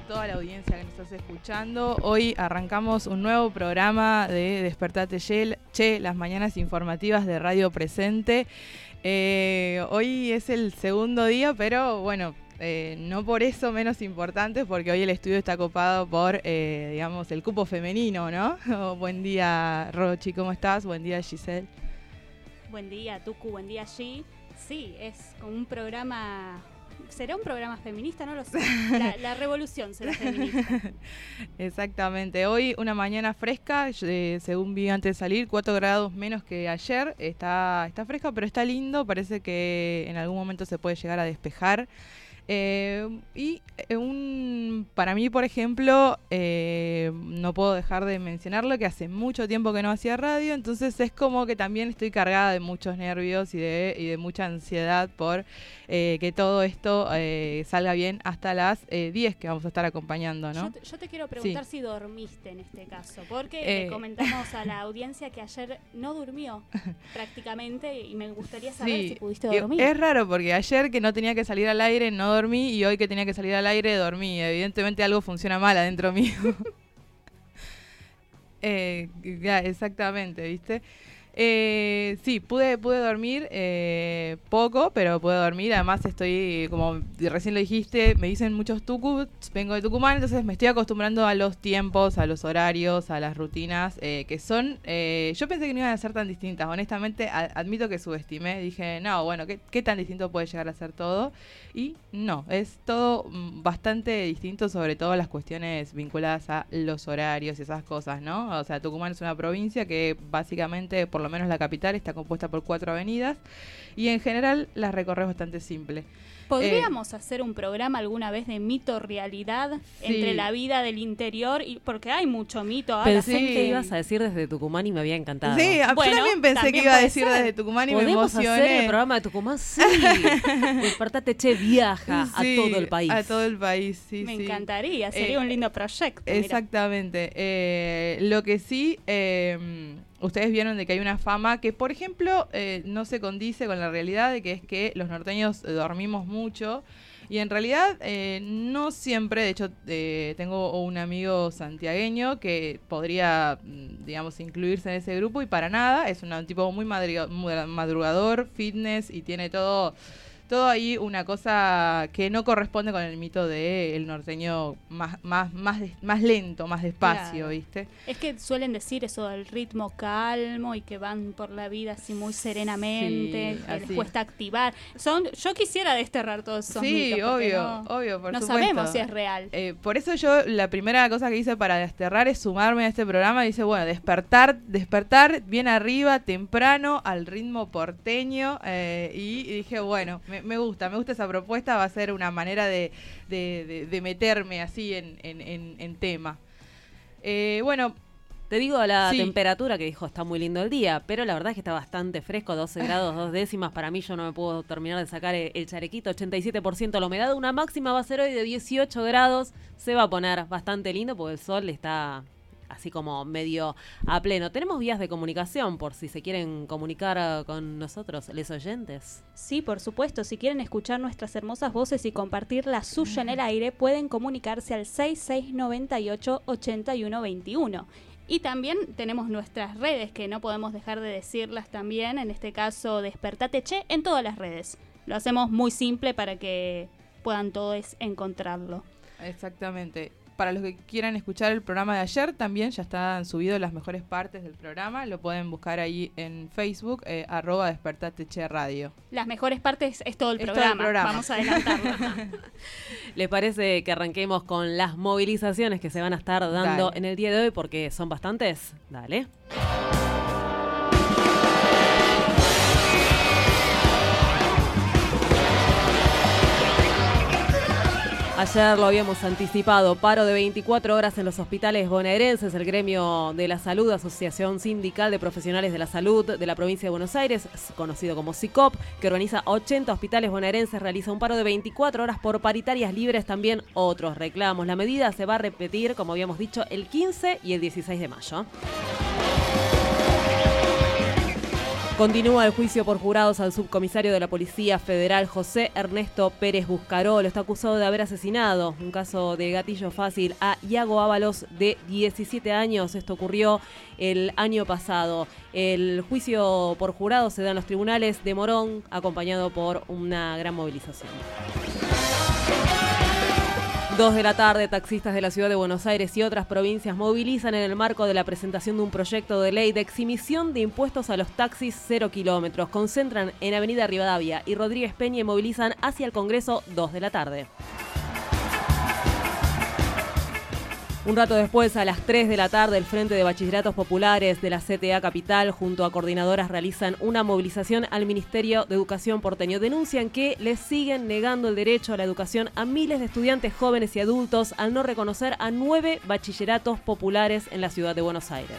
Toda la audiencia que nos está escuchando. Hoy arrancamos un nuevo programa de Despertate Che, las mañanas informativas de Radio Presente. Eh, hoy es el segundo día, pero bueno, eh, no por eso menos importante, porque hoy el estudio está copado por, eh, digamos, el cupo femenino, ¿no? buen día, Rochi, ¿cómo estás? Buen día, Giselle. Buen día, Tucu, buen día, G. Sí, es como un programa. ¿Será un programa feminista? No lo sé. La, la revolución será feminista. Exactamente. Hoy una mañana fresca, eh, según vi antes de salir, 4 grados menos que ayer. Está, está fresca, pero está lindo. Parece que en algún momento se puede llegar a despejar. Eh, y eh, un, para mí, por ejemplo, eh, no puedo dejar de mencionarlo que hace mucho tiempo que no hacía radio, entonces es como que también estoy cargada de muchos nervios y de, y de mucha ansiedad por eh, que todo esto salga bien hasta las eh, 10 que vamos a estar acompañando, ¿no? Yo, te, yo te quiero preguntar si dormiste en este caso, porque le comentamos a la audiencia que ayer no durmió prácticamente y me gustaría saber Sí, si pudiste dormir. Es raro porque ayer que no tenía que salir al aire no dormí y hoy que tenía que salir al aire dormí. Evidentemente algo funciona mal adentro mío. Eh, exactamente, ¿viste? Eh, sí, pude, pude dormir eh, poco, pero pude dormir. Además estoy, como recién lo dijiste, me dicen muchos tucus, vengo de Tucumán, entonces me estoy acostumbrando a los tiempos, a los horarios, a las rutinas, eh, que son... eh, yo pensé que no iban a ser tan distintas, honestamente, admito que subestimé, dije, no, bueno, ¿qué, tan distinto puede llegar a ser todo? Y no, es todo mm, bastante distinto, sobre todo las cuestiones vinculadas a los horarios y esas cosas, ¿no? O sea, Tucumán es una provincia que básicamente, por lo menos la capital, está compuesta por cuatro avenidas y en general las recorres bastante simple. ¿Podríamos hacer un programa alguna vez de mito-realidad Sí. entre la vida del interior? y Porque hay mucho mito. ahora Pensé sí. que ibas a decir desde Tucumán y me había encantado. Sí, a- Bueno, yo también pensé también que iba a decir ser. desde Tucumán y me ¿Podemos emocioné. hacer el programa de Tucumán? Sí. Despertate, che, viaja Sí, a todo el país. A todo el país, sí, Me sí. encantaría, sería Eh, un lindo proyecto. Exactamente. Eh, lo que sí, eh, ustedes vieron de que hay una fama que, por ejemplo, eh, no se condice con la realidad de que es que los norteños dormimos mucho. Y en realidad eh, no siempre, de hecho eh, tengo un amigo santiagueño que podría, mm, digamos, incluirse en ese grupo y para nada, es un tipo muy madrugador, fitness y tiene todo, todo ahí una cosa que no corresponde con el mito de el norteño más, más, más, más lento, más despacio, Claro. ¿viste? Es que suelen decir eso del ritmo calmo y que van por la vida así muy serenamente, Sí, que les cuesta activar. Son, yo quisiera desterrar todos esos Sí, mitos, obvio, no, obvio, por no supuesto. sabemos si es real. Eh, por eso yo la primera cosa que hice para desterrar es sumarme a este programa. Dice, bueno, despertar, despertar bien arriba, temprano, al ritmo porteño. eh, y dije, bueno, me, me gusta, me gusta esa propuesta. Va a ser una manera de, de- de- de meterme así en, en- en- en tema. Eh, bueno, Te digo la Sí. temperatura que dijo, está muy lindo el día, pero la verdad es que está bastante fresco, 12 grados, dos décimas. Para mí yo no me puedo terminar de sacar el, el charequito, 87% la humedad. Una máxima va a ser hoy de 18 grados. Se va a poner bastante lindo porque el sol está así como medio a pleno. Tenemos vías de comunicación por si se quieren comunicar eh, con nosotros, les oyentes. Sí, por supuesto. Si quieren escuchar nuestras hermosas voces y compartir la suya en el aire, pueden comunicarse al 6698-8121. Y también tenemos nuestras redes, que no podemos dejar de decirlas también. En este caso, Despertate Che en todas las redes. Lo hacemos muy simple para que puedan todos encontrarlo. Exactamente. Para los que quieran escuchar el programa de ayer, también ya están subidos las mejores partes del programa. Lo pueden buscar ahí en Facebook, eh, arroba despertateche radio. Las mejores partes es todo el, Es todo el programa. programa. Vamos a adelantarlo. ¿Les parece que arranquemos con las movilizaciones que se van a estar dando Dale. en el día de hoy? Porque son bastantes. Dale. Ayer lo habíamos anticipado, paro de 24 horas en los hospitales bonaerenses, el gremio de la salud, Asociación Sindical de Profesionales de la Salud de la provincia de Buenos Aires, conocido como SICOP, que organiza 80 hospitales bonaerenses, realiza un paro de 24 horas por paritarias libres, también otros reclamos. La medida se va a repetir, como habíamos dicho, el 15 y el 16 de mayo. Continúa el juicio por jurados al subcomisario de la Policía Federal José Ernesto Pérez Buscarolo. Está acusado de haber asesinado un caso de gatillo fácil a Iago Ábalos de 17 años. Esto ocurrió el año pasado. El juicio por jurados se da en los tribunales de Morón, acompañado por una gran movilización. Dos de la tarde, taxistas de la ciudad de Buenos Aires y otras provincias movilizan en el marco de la presentación de un proyecto de ley de exhibición de impuestos a los taxis cero kilómetros. Concentran en Avenida Rivadavia y Rodríguez Peña y movilizan hacia el Congreso dos de la tarde. Un rato después, a las 3 de la tarde, el Frente de Bachilleratos Populares de la CTA Capital, junto a coordinadoras, realizan una movilización al Ministerio de Educación porteño. Denuncian que les siguen negando el derecho a la educación a miles de estudiantes jóvenes y adultos al no reconocer a nueve bachilleratos populares en la ciudad de Buenos Aires.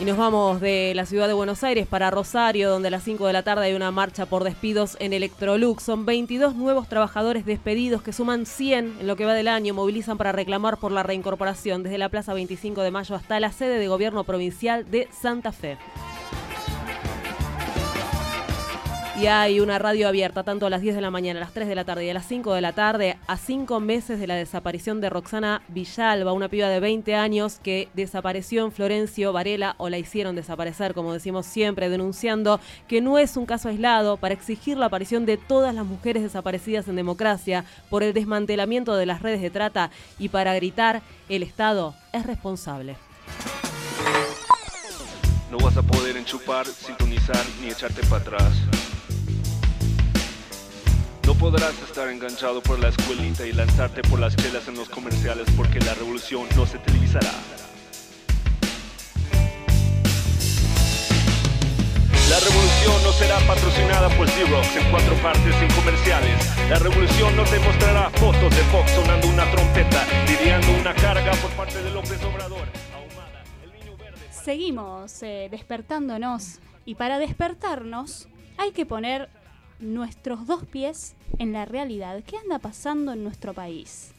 Y nos vamos de la ciudad de Buenos Aires para Rosario, donde a las 5 de la tarde hay una marcha por despidos en Electrolux. Son 22 nuevos trabajadores despedidos que suman 100 en lo que va del año. Movilizan para reclamar por la reincorporación desde la Plaza 25 de Mayo hasta la sede de gobierno provincial de Santa Fe. Y hay una radio abierta tanto a las 10 de la mañana, a las 3 de la tarde y a las 5 de la tarde, a cinco meses de la desaparición de Roxana Villalba, una piba de 20 años que desapareció en Florencio Varela o la hicieron desaparecer, como decimos siempre, denunciando que no es un caso aislado para exigir la aparición de todas las mujeres desaparecidas en democracia por el desmantelamiento de las redes de trata y para gritar el Estado es responsable. No vas a poder enchupar, sintonizar ni echarte para atrás. No podrás estar enganchado por la escuelita y lanzarte por las chelas en los comerciales porque la revolución no se televisará. La revolución no será patrocinada por Xerox en cuatro partes sin comerciales. La revolución no te mostrará fotos de Fox sonando una trompeta, lidiando una carga por parte de López Obrador. Seguimos eh, despertándonos y para despertarnos hay que poner nuestros dos pies en la realidad. ¿Qué anda pasando en nuestro país?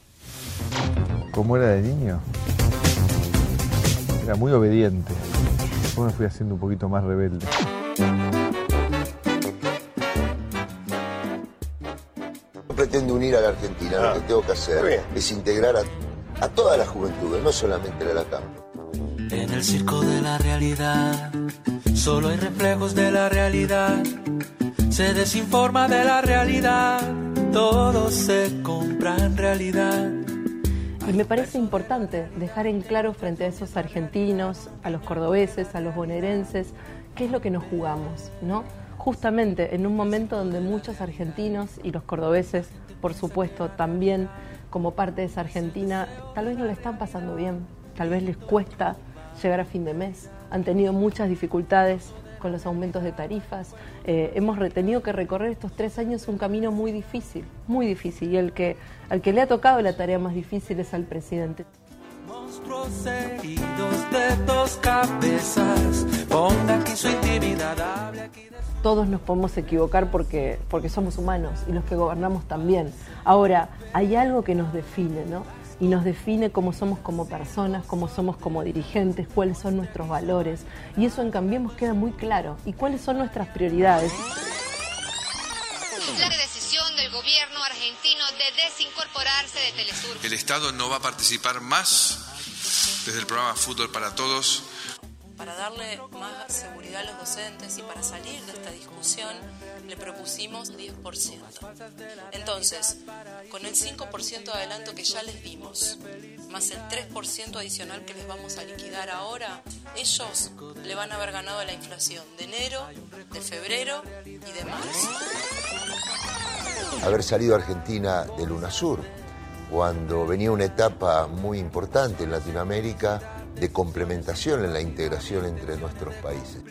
¿Cómo era de niño? Era muy obediente. Después me fui haciendo un poquito más rebelde. Yo pretendo unir a la Argentina. Lo que tengo que hacer es integrar a, a toda la juventud, no solamente la de la campo. En el circo de la realidad, solo hay reflejos de la realidad. Se desinforma de la realidad, todo se compra en realidad. Y me parece importante dejar en claro frente a esos argentinos, a los cordobeses, a los bonaerenses, qué es lo que nos jugamos, ¿no? Justamente en un momento donde muchos argentinos y los cordobeses, por supuesto, también como parte de esa Argentina, tal vez no le están pasando bien, tal vez les cuesta llegar a fin de mes, han tenido muchas dificultades con los aumentos de tarifas. Eh, hemos tenido que recorrer estos tres años un camino muy difícil, muy difícil, y el que, al que le ha tocado la tarea más difícil es al presidente. Monstruos heridos de dos cabezas, ponga aquí su intimidad, hable aquí de. Todos nos podemos equivocar porque, porque somos humanos y los que gobernamos también. Ahora, hay algo que nos define, ¿no? Y nos define cómo somos como personas, cómo somos como dirigentes, cuáles son nuestros valores. Y eso en Cambiemos queda muy claro. ¿Y cuáles son nuestras prioridades? La decisión del gobierno argentino de desincorporarse de Telesur. El Estado no va a participar más desde el programa Fútbol para Todos. Para darle más seguridad a los docentes y para salir de esta discusión, le propusimos 10%. Entonces, con el 5% de adelanto que ya les dimos, más el 3% adicional que les vamos a liquidar ahora, ellos le van a haber ganado la inflación de enero, de febrero y de marzo. Haber salido Argentina del UNASUR, cuando venía una etapa muy importante en Latinoamérica de complementación en la integración entre nuestros países.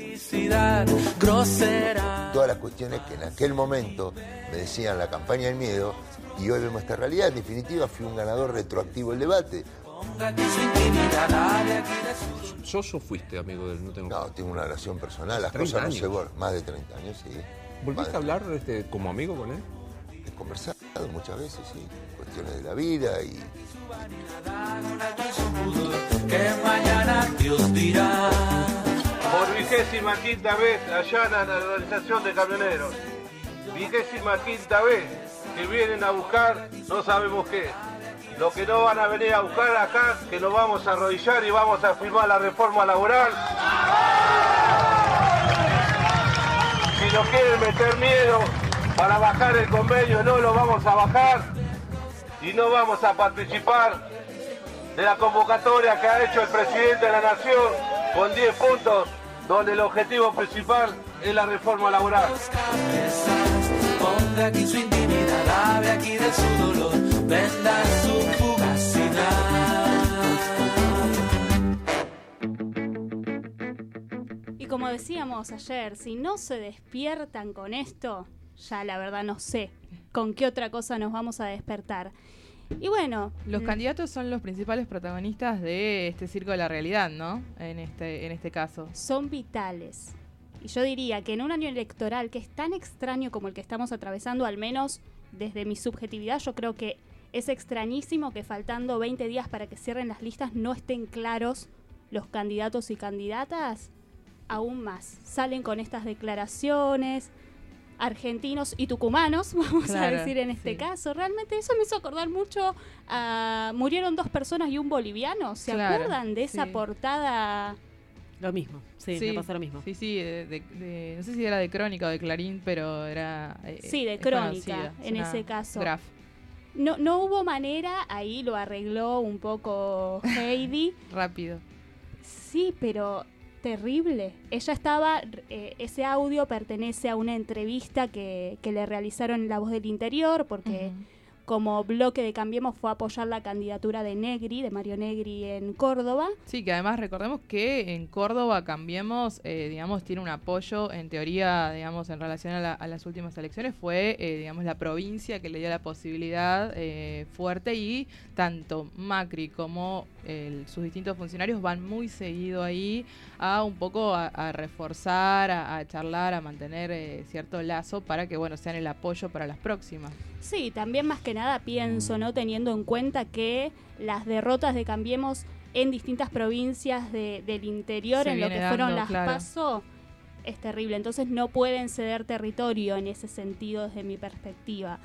Todas las cuestiones que en aquel momento me decían la campaña del miedo y hoy vemos esta realidad. En definitiva, fui un ganador retroactivo del debate. ¿Sos o fuiste amigo del No Tengo No, tengo una relación personal, las 30 cosas no se borran. Más de 30 años, sí. ¿Volviste a hablar este, como amigo con él? He conversado muchas veces, sí. Cuestiones de la vida y que mañana Dios dirá. Por vigésima quinta vez allanan a la organización de camioneros. Vigésima quinta vez que vienen a buscar no sabemos qué. Lo que no van a venir a buscar acá, que nos vamos a arrodillar y vamos a firmar la reforma laboral. Si nos quieren meter miedo para bajar el convenio, no lo vamos a bajar y no vamos a participar de la convocatoria que ha hecho el presidente de la Nación con 10 puntos, donde el objetivo principal es la reforma laboral. Ponga aquí su intimidad, hable aquí de su dolor, venda su fugacidad. Y como decíamos ayer, si no se despiertan con esto, ya la verdad no sé con qué otra cosa nos vamos a despertar. Y bueno, Los mm, candidatos son los principales protagonistas de este circo de la realidad, ¿no? En este, en este caso. son vitales. Y yo diría que en un año electoral que es tan extraño como el que estamos atravesando, al menos desde mi subjetividad, yo creo que es extrañísimo que faltando 20 días para que cierren las listas no estén claros los candidatos y candidatas. Aún más. Salen con estas declaraciones argentinos y tucumanos, vamos a decir en este sí. caso. Realmente eso me hizo acordar mucho a... Murieron dos personas y un boliviano. ¿Se Claro, acuerdan de esa sí. portada? Lo mismo, sí, me pasó lo mismo. Sí, sí, de- de- de- no sé si era de Crónica o de Clarín, pero era... eh, Sí, de es Crónica, en ese caso. graf. No, no hubo manera, ahí lo arregló un poco Heidi. Rápido. Sí, pero terrible. Ella estaba, eh, ese audio pertenece a una entrevista que, que le realizaron en La Voz del Interior, porque como bloque de Cambiemos fue apoyar la candidatura de Negri, de Mario Negri en Córdoba. Sí, que además recordemos que en Córdoba Cambiemos, eh, digamos, tiene un apoyo, en teoría, digamos, en relación a, la- a las últimas elecciones, fue, eh, digamos, la provincia que le dio la posibilidad eh, fuerte y tanto Macri como el- sus distintos funcionarios van muy seguido ahí a un poco a, a reforzar, a, a charlar, a mantener cierto lazo para que, bueno, sean el apoyo para las próximas. Sí, también más que nada pienso, ¿no? Teniendo en cuenta que las derrotas de Cambiemos en distintas provincias de- del interior, Se en lo que fueron las claro. PASO, es terrible. Entonces no pueden ceder territorio en ese sentido desde mi perspectiva.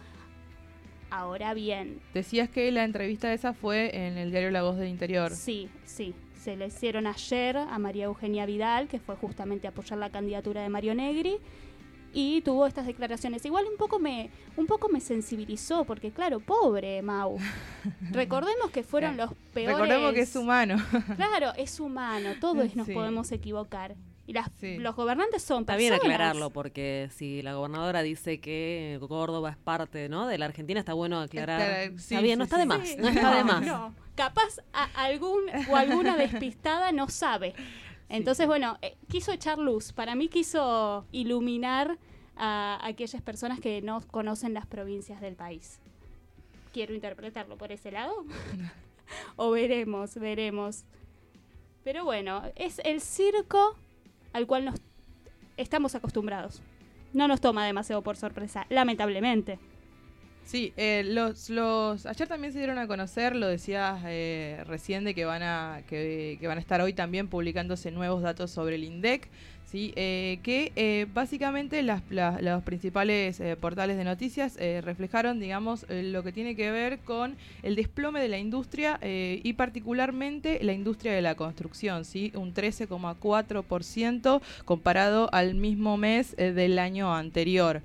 Ahora bien, Decías que la entrevista esa fue en el diario La Voz del Interior. sí, sí. Se le hicieron ayer a María Eugenia Vidal, que fue justamente a apoyar la candidatura de Mario Negri, y tuvo estas declaraciones. Igual un poco me, un poco me sensibilizó, porque claro, pobre Mau. Recordemos que fueron los peores. Recordemos que es humano. Claro, es humano, todos nos Sí. podemos equivocar. Y las, Sí. los gobernantes son Está bien aclararlo, porque si la gobernadora dice que Córdoba es parte ¿no? de la Argentina, está bueno aclarar. Está- sí, está bien, no sí, está de más. Sí, No está de más. no. Capaz a algún o alguna despistada no sabe. Entonces, bueno, eh, quiso echar luz. Para mí quiso iluminar a aquellas personas que no conocen las provincias del país. Quiero interpretarlo por ese lado. o veremos, veremos. Pero bueno, es el circo al cual nos estamos acostumbrados. No nos toma demasiado por sorpresa, lamentablemente. Sí, eh, los, los ayer también se dieron a conocer, lo decías eh, recién de que van a que, que van a estar hoy también publicándose nuevos datos sobre el INDEC. ¿sí? Eh, que eh, básicamente las, la- los principales eh, portales de noticias eh, reflejaron, digamos, lo que tiene que ver con el desplome de la industria y particularmente la industria de la construcción, ¿sí? Un 13,4% comparado al mismo mes del año anterior.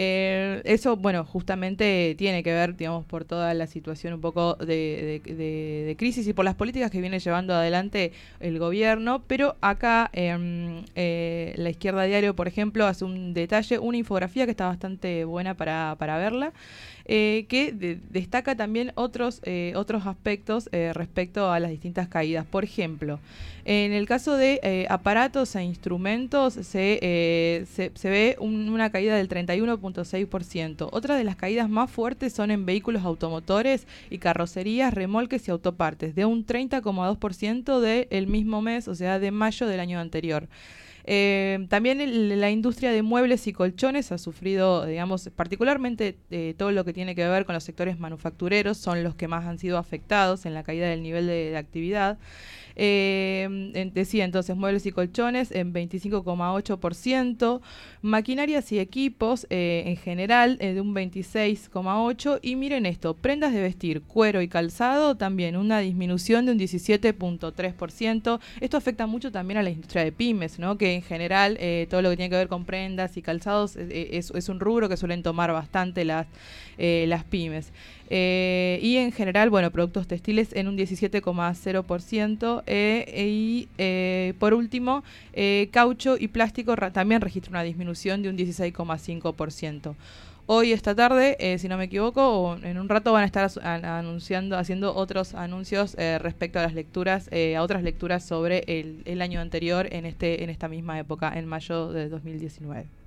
Eh, eso, bueno, justamente tiene que ver, digamos, por toda la situación un poco de, de- de- crisis y por las políticas que viene llevando adelante el gobierno, pero acá em, eh, la izquierda diario, por ejemplo, hace un detalle, una infografía que está bastante buena para, para verla, eh, que de- destaca también otros, eh, otros aspectos eh, respecto a las distintas caídas. Por ejemplo, en el caso de eh, aparatos e instrumentos se, eh, se, se ve un- una caída del 31.6%. Otras de las caídas más fuertes son en vehículos automotores y carrocerías, remolques y autopartes, de un 30,2% del mismo mes, o sea, de mayo del año anterior. Eh, también la industria de muebles y colchones ha sufrido, digamos, particularmente eh, todo lo que tiene que ver con los sectores manufactureros, son los que más han sido afectados en la caída del nivel de actividad. Eh, decía entonces muebles y colchones en 25,8%, maquinarias y equipos eh, en general eh, de un 26,8% y miren esto, prendas de vestir, cuero y calzado también una disminución de un 17,3%. Esto afecta mucho también a la industria de pymes, ¿no? que en general eh, todo lo que tiene que ver con prendas y calzados eh, es un rubro que suelen tomar bastante las, eh, las pymes. Eh, y en general, bueno, productos textiles en un 17,0%. eh, y por último, caucho y plástico también registra una disminución de un 16,5%. Hoy, esta tarde, si no me equivoco, o en un rato van a estar anunciando, haciendo otros anuncios respecto a las lecturas, a otras lecturas sobre el, el año anterior en este, en esta misma época, en mayo de 2019.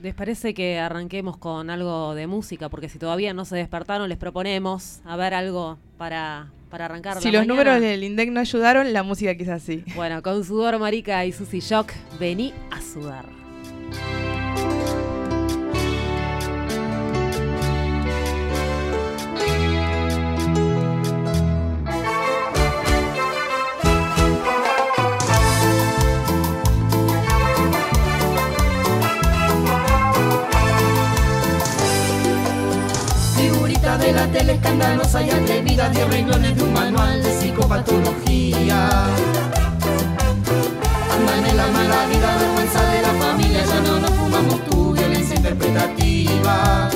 ¿Les parece que arranquemos con algo de música? Porque si todavía no se despertaron, les proponemos a ver algo para, para arrancar. Si la los mañana. números del INDEC no ayudaron, la música quizás sí. Bueno, con Sudor Marica y Susy Shock, vení a sudar. La tele escandalosa y atrevida de renglones de un manual de psicopatología. Andan la mala vida, vergüenza de la familia, ya no nos fumamos tu violencia interpretativa.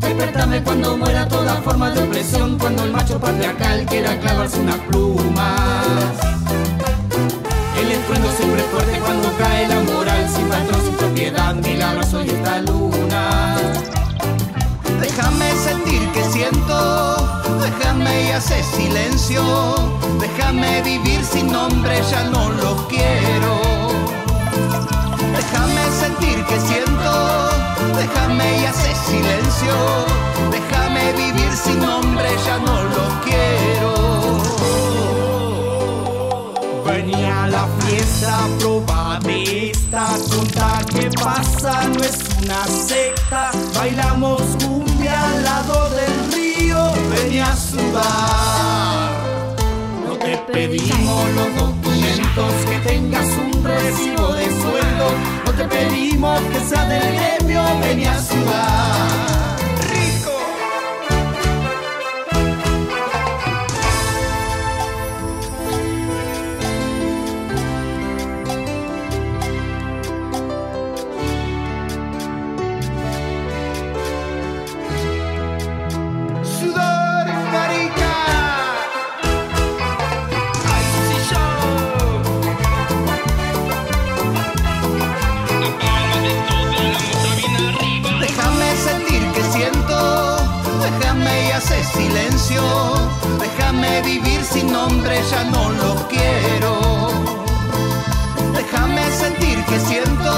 Despertame cuando muera toda forma de opresión, cuando el macho patriarcal quiera clavarse unas plumas. El estruendo siempre fuerte cuando cae la moral, sin patrón, sin propiedad, milagros hoy esta luna. Déjame sentir que siento, déjame y hace silencio, déjame vivir sin nombre, ya no lo quiero. Déjame sentir que siento, déjame y hace silencio, déjame vivir sin nombre, ya no lo quiero. Venía a la fiesta, proba de esta tonta que pasa, no es una secta. Bailamos cumbia al lado del río, venía a sudar. No te pedimos los documentos, que tengas un recibo de sueldo. No te pedimos que sea del gremio, venía a sudar. Silencio, déjame vivir sin nombre, ya no lo quiero. Déjame sentir que siento,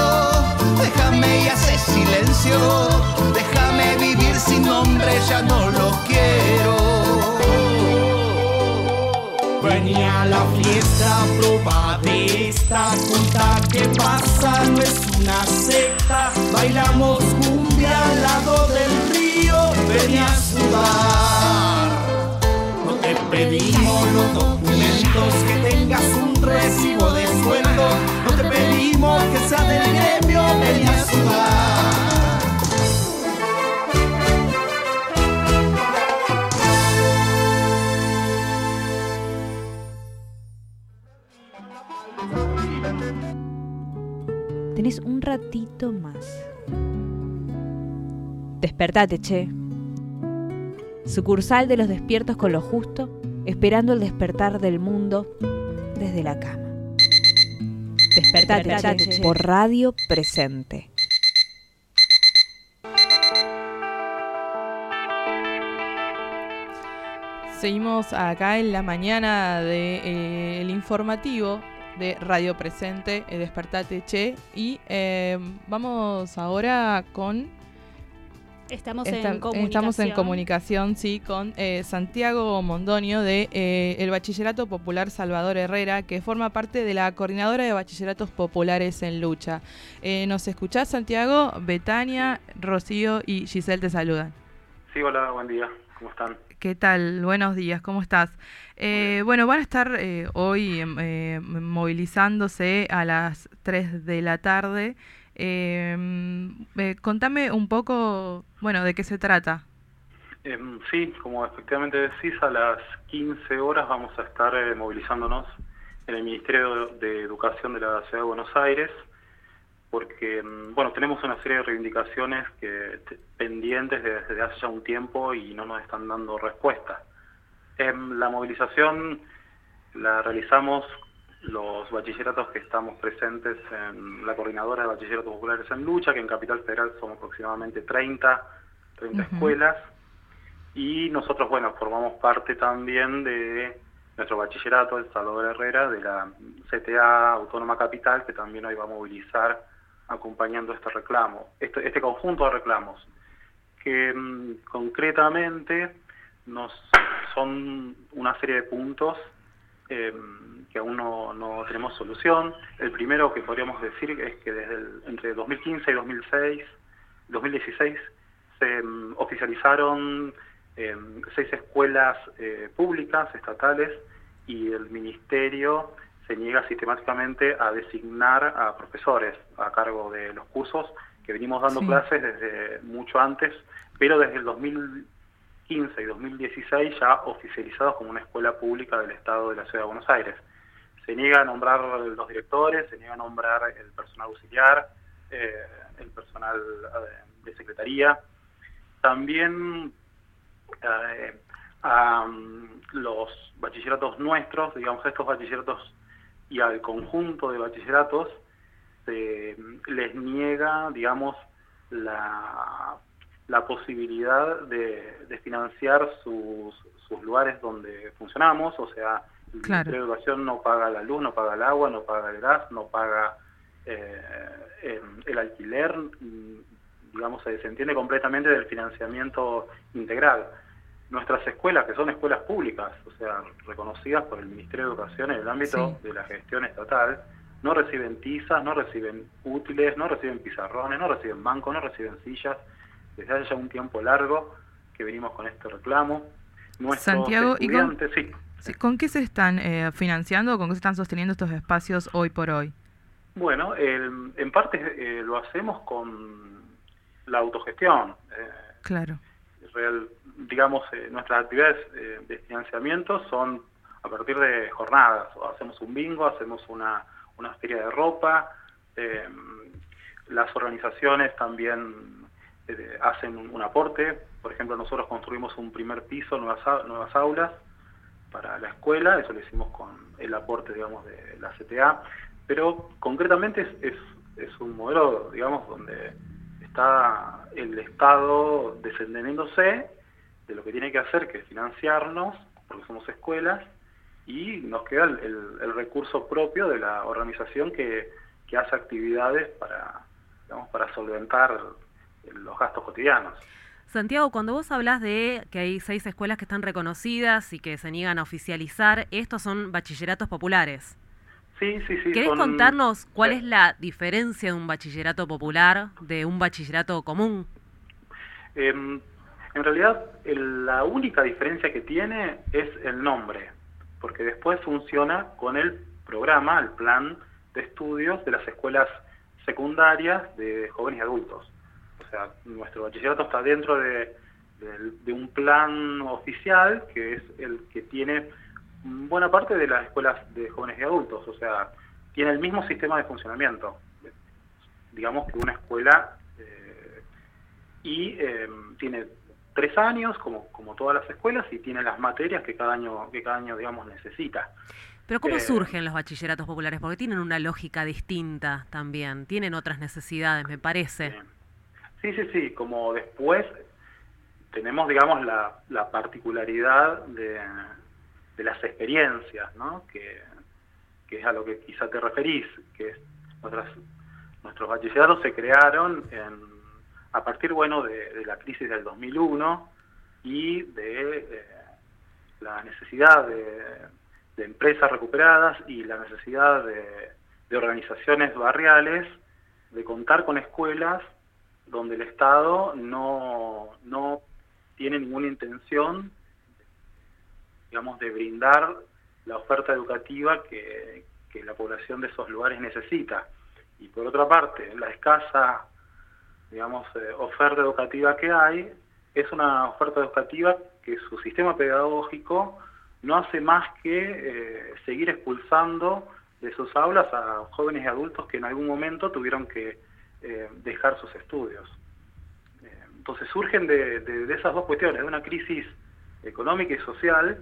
déjame y hace silencio, déjame vivir sin nombre, ya no lo quiero. Venía a la fiesta, proba de esta que pasa, no es una secta. Bailamos cumbia al lado del río, venía a sudar. No te pedimos los documentos que tengas un recibo de sueldo. No te pedimos que sea del gremio, venía a sudar. Tenés un ratito más. Despertate, che. Sucursal de los despiertos con lo justo, esperando el despertar del mundo desde la cama. Despertate, Despertate, che, che. por radio presente. Seguimos acá en la mañana del informativo de Radio Presente, eh, Despertate Che, y eh, vamos ahora con... Estamos esta- en comunicación. Estamos en comunicación, sí, con eh, Santiago Mondonio de eh, el Bachillerato Popular Salvador Herrera, que forma parte de la Coordinadora de Bachilleratos Populares en Lucha. Eh, ¿Nos escuchás, Santiago? Betania, Rocío y Giselle te saludan. Sí, hola, buen día. ¿Cómo están? ¿Qué tal? Buenos días, ¿cómo estás? Eh, bueno, van a estar eh, hoy em, eh, movilizándose a las 3 de la tarde. Eh, eh, contame un poco, bueno, de qué se trata. Em, sí, como efectivamente decís, a las 15 horas vamos a estar eh, movilizándonos en el Ministerio de Educación de la Ciudad de Buenos Aires, porque, em, bueno, tenemos una serie de reivindicaciones que te- pendientes desde, hace ya un tiempo y no nos están dando respuesta. Em, la movilización la realizamos los bachilleratos que estamos presentes en la coordinadora de bachilleratos populares en lucha, que en Capital Federal somos aproximadamente 30, 30 Ujú. escuelas, y nosotros, bueno, formamos parte también de nuestro bachillerato, el Salvador Herrera, de la CTA Autónoma Capital, que también hoy va a movilizar acompañando este reclamo, este, este conjunto de reclamos, que mm, concretamente nos son una serie de puntos eh, que aún no, no tenemos solución. El primero que podríamos decir es que desde el- entre 2015 y 2006, 2016 se mm, oficializaron eh, seis escuelas eh, públicas, estatales, y el ministerio se niega sistemáticamente a designar a profesores a cargo de los cursos que venimos dando Sí. clases desde mucho antes, pero desde el 2015 y 2016 ya oficializados como una escuela pública del Estado de la Ciudad de Buenos Aires. Se niega a nombrar los directores, se niega a nombrar el personal auxiliar, eh, el personal eh, de secretaría. También eh, a mm, los bachilleratos nuestros, digamos, estos bachilleratos y al conjunto de bachilleratos, se mm, les niega, digamos, la, la posibilidad de, de financiar sus, sus lugares donde funcionamos, o sea, el Claro. Ministerio de Educación no paga la luz, no paga el agua, no paga el gas, no paga eh, em, el alquiler, mm, digamos, se desentiende completamente del financiamiento integral. Nuestras escuelas, que son escuelas públicas, o sea, reconocidas por el Ministerio de Educación en el ámbito Sí. de la gestión estatal, no reciben tizas, no reciben útiles, no reciben pizarrones, no reciben bancos, no reciben sillas. Desde hace ya un tiempo largo que venimos con este reclamo. Nuestros Santiago, ¿y con- sí, Sí, ¿Con qué se están eh, financiando o con qué se están sosteniendo estos espacios hoy por hoy? Bueno, el- en parte eh, lo hacemos con la autogestión. eh, Claro. real- digamos, eh, nuestras actividades eh, de financiamiento son a partir de jornadas. O hacemos un bingo, hacemos una, una feria de ropa. eh, las organizaciones también eh, hacen un, aporte. Por ejemplo, nosotros construimos un primer piso, nuevas, au- nuevas aulas para la escuela. Eso lo hicimos con el aporte, digamos, de la CTA. Pero concretamente es, un modelo, digamos, donde está el Estado desentendiéndose de lo que tiene que hacer, que es financiarnos, porque somos escuelas, y nos queda el recurso propio de la organización que, que hace actividades para, digamos, para solventar los gastos cotidianos. Santiago, cuando vos hablas de que hay seis escuelas que están reconocidas y que se niegan a oficializar, estos son bachilleratos populares. Sí, sí, sí. ¿Querés son- contarnos cuál Sí. es la diferencia de un bachillerato popular de un bachillerato común? Em, en realidad, el- la única diferencia que tiene es el nombre, porque después funciona con el programa, el plan de estudios de las escuelas secundarias de jóvenes y adultos. O sea, nuestro bachillerato está dentro de, de- de un plan oficial que es el que tiene buena parte de las escuelas de jóvenes y adultos. O sea, tiene el mismo sistema de funcionamiento. digamos, que una escuela eh, y eh, tiene tres años, como, como todas las escuelas, y tiene las materias que cada año, que cada año digamos, necesita. Pero ¿cómo Eh, surgen los bachilleratos populares? Porque tienen una lógica distinta también, tienen otras necesidades, me parece. Sí, sí, sí, como después tenemos, digamos, la, la particularidad de, las experiencias, ¿no? Que, es a lo que quizá te referís, que es nuestras, nuestros bachilleratos se crearon en, a partir, bueno, de, la crisis del 2001 y de eh, la necesidad de, empresas recuperadas y la necesidad de organizaciones barriales de contar con escuelas donde el Estado no, no tiene ninguna intención, digamos, de brindar la oferta educativa que, que la población de esos lugares necesita. Y por otra parte, la escasa, digamos, eh, oferta educativa que hay es una oferta educativa que su sistema pedagógico no hace más que eh, seguir expulsando de sus aulas a jóvenes y adultos que en algún momento tuvieron que eh, dejar sus estudios. Eh, entonces surgen de, de- de esas dos cuestiones, de una crisis económica y social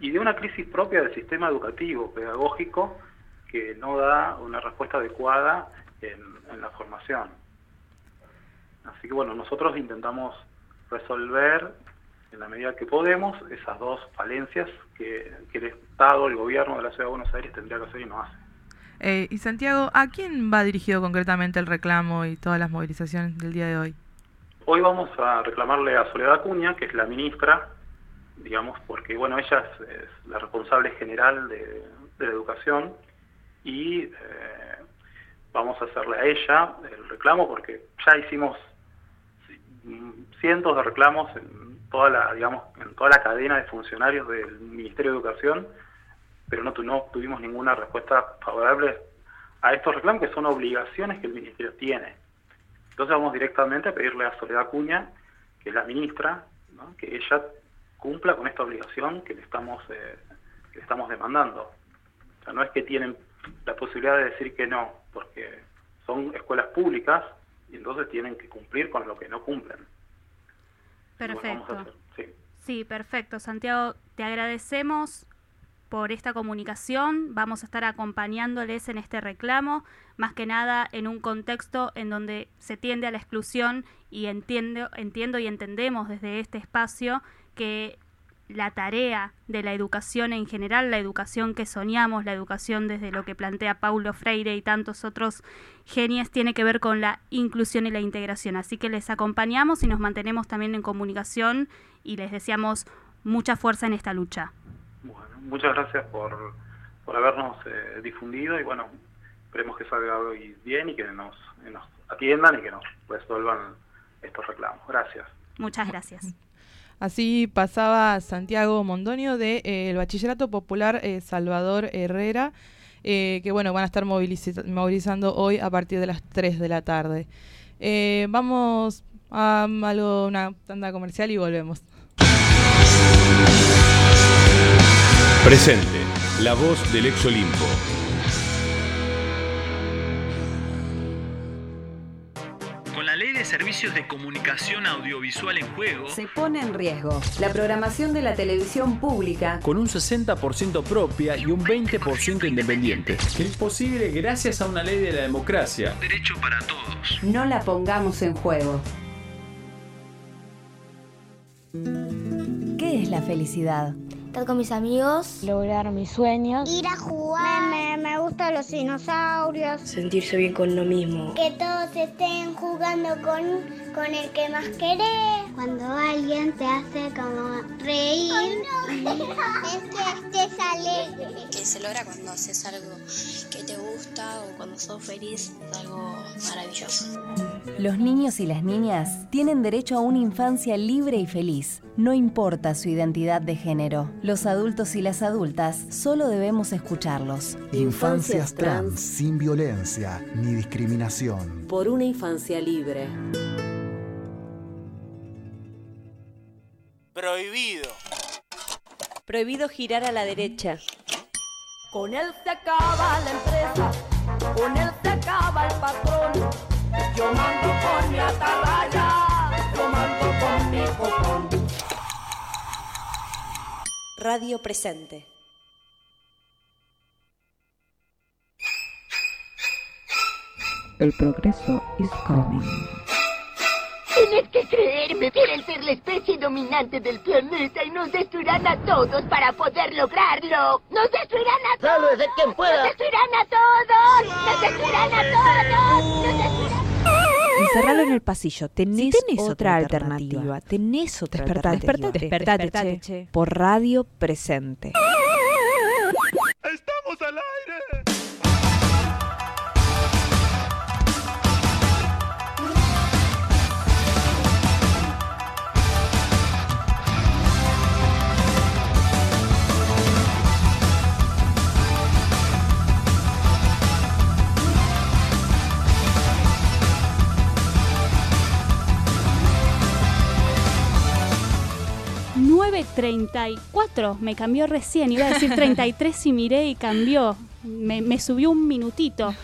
y de una crisis propia del sistema educativo, pedagógico, que no da una respuesta adecuada en, en la formación. Así que bueno, nosotros intentamos resolver en la medida que podemos esas dos falencias que, que el Estado, el gobierno de la Ciudad de Buenos Aires tendría que hacer y no hace. Eh, y Santiago, ¿a quién va dirigido concretamente el reclamo y todas las movilizaciones del día de hoy? Hoy vamos a reclamarle a Soledad Acuña, que es la ministra, digamos, porque bueno, ella es, la responsable general de, de la educación y eh, vamos a hacerle a ella el reclamo porque ya hicimos cientos de reclamos en toda la, digamos, en toda la cadena de funcionarios del Ministerio de Educación, pero no, no tuvimos ninguna respuesta favorable a estos reclamos que son obligaciones que el Ministerio tiene. Entonces vamos directamente a pedirle a Soledad Acuña, que es la ministra, ¿no? que ella cumpla con esta obligación que le estamos eh, que le estamos demandando. O sea, no es que tienen la posibilidad de decir que no, porque son escuelas públicas y entonces tienen que cumplir con lo que no cumplen. Perfecto. Sí, perfecto. Santiago, te agradecemos por esta comunicación. Vamos a estar acompañándoles en este reclamo, más que nada en un contexto en donde se tiende a la exclusión y entiendo, entiendo y entendemos desde este espacio que la tarea de la educación en general, la educación que soñamos, la educación desde lo que plantea Paulo Freire y tantos otros genios, tiene que ver con la inclusión y la integración. Así que les acompañamos y nos mantenemos también en comunicación y les deseamos mucha fuerza en esta lucha. Muchas gracias por, por habernos eh, difundido y bueno, esperemos que salga hoy bien y que nos, que nos atiendan y que nos resuelvan estos reclamos. Gracias. Muchas gracias. Así pasaba Santiago Mondonio del de, eh, el Bachillerato Popular eh, Salvador Herrera, eh, que bueno, van a estar moviliza- movilizando hoy a partir de las 3 de la tarde. Eh, vamos a algo, una tanda comercial y volvemos. Presente, la voz del ex Olimpo. Con la ley de servicios de comunicación audiovisual en juego, Se pone en riesgo la programación de la televisión pública. con un 60% propia y un 20% independiente, que es posible gracias a una ley de la democracia. derecho para todos. No la pongamos en juego. ¿Qué es la felicidad? Estar con mis amigos. Lograr mis sueños. Ir a jugar. Me, me gustan los dinosaurios. Sentirse bien con lo mismo. Que todos estén jugando con, con el que más querés. Cuando alguien te hace como reír. es que estés alegre. que se logra cuando haces algo que te gusta o cuando sos feliz, es algo maravilloso. Los niños y las niñas tienen derecho a una infancia libre y feliz. No importa su identidad de género. Los adultos y las adultas solo debemos escucharlos. Infancias trans sin violencia ni discriminación. Por una infancia libre. Prohibido. Prohibido girar a la derecha. Con él se acaba la empresa, con él se acaba el patrón. Yo mando con mi atalaya, yo mando con mi copón. Radio Presente. El progreso is coming. Tienes que creerme, quieren ser la especie dominante del planeta y nos destruirán a todos para poder lograrlo. ¡Nos destruirán a todos! ¡Sálvese quien pueda! ¡Nos destruirán a todos! ¡Nos destruirán a todos! ¡Nos destruirán Encerralo en el pasillo. Tenés, tenés otra, otra alternativa. alternativa. Tenés otra Despertate, alternativa. despertate, Despertate, despertate, che. Por radio presente. ...9.34, me cambió recién, iba a decir 33 y miré y cambió, me, me subió un minutito.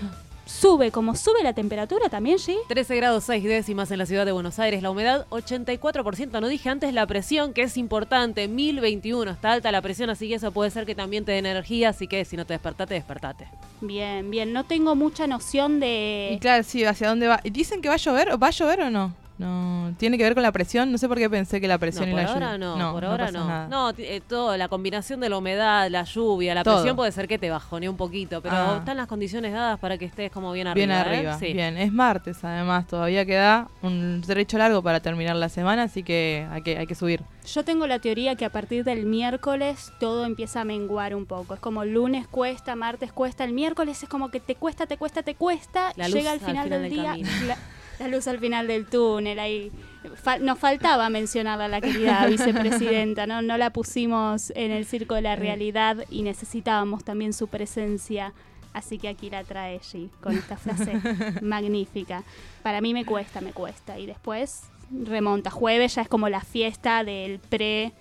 Sube, como sube la temperatura también, ¿sí? 13 grados 6 décimas en la ciudad de Buenos Aires, la humedad 84%. No dije antes la presión, que es importante, 1021. Está alta la presión, así que eso puede ser que también te dé energía. Así que si no te despertate, despertate. Bien, bien, no tengo mucha noción de... Y claro, sí, ¿hacia dónde va? ¿Y ¿Dicen que va a llover? ¿Va a llover o no? No, tiene que ver con la presión. No sé por qué pensé que la presión No, y por la ahora lluvia. no, por ahora pasa no. nada. No, eh, todo, la combinación de la humedad, la lluvia, la Todo. presión puede ser que te bajonee un poquito, pero Ah. están las condiciones dadas para que estés como bien arriba. Bien ¿eh? arriba, Sí. bien. Es martes, además, todavía queda un trecho largo para terminar la semana, así que hay que, hay que subir. Yo tengo la teoría que a partir del miércoles todo empieza a menguar un poco. Es como lunes cuesta, martes cuesta, el miércoles es como que te cuesta, te cuesta, te cuesta, La luz llega al al final, final del, del día, camino. la, luz al final del túnel ahí. Fa- nos faltaba mencionarla la querida vicepresidenta, ¿no? No la pusimos en el circo de la realidad y necesitábamos también su presencia. Así que aquí la trae G con esta frase magnífica. Para mí me cuesta, me cuesta. Y después remonta. Jueves ya es como la fiesta del pre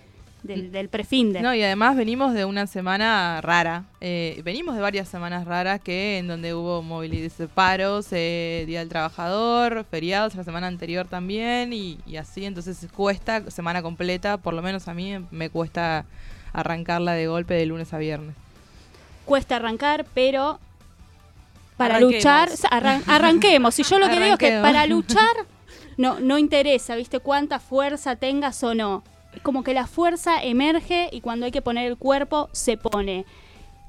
del, del prefinde. No, y además venimos de una semana rara. Eh, venimos de varias semanas raras que en donde hubo movilizaciones, paros, eh, Día del Trabajador, feriados la semana anterior también y, y así. Entonces cuesta semana completa, por lo menos a mí me cuesta arrancarla de golpe de lunes a viernes. Cuesta arrancar, pero para Arranquemos. luchar, arran- arranquemos. Y yo lo que digo es que para luchar no, no interesa, ¿viste? Cuánta fuerza tengas o no. Como que la fuerza emerge y cuando hay que poner el cuerpo, se pone.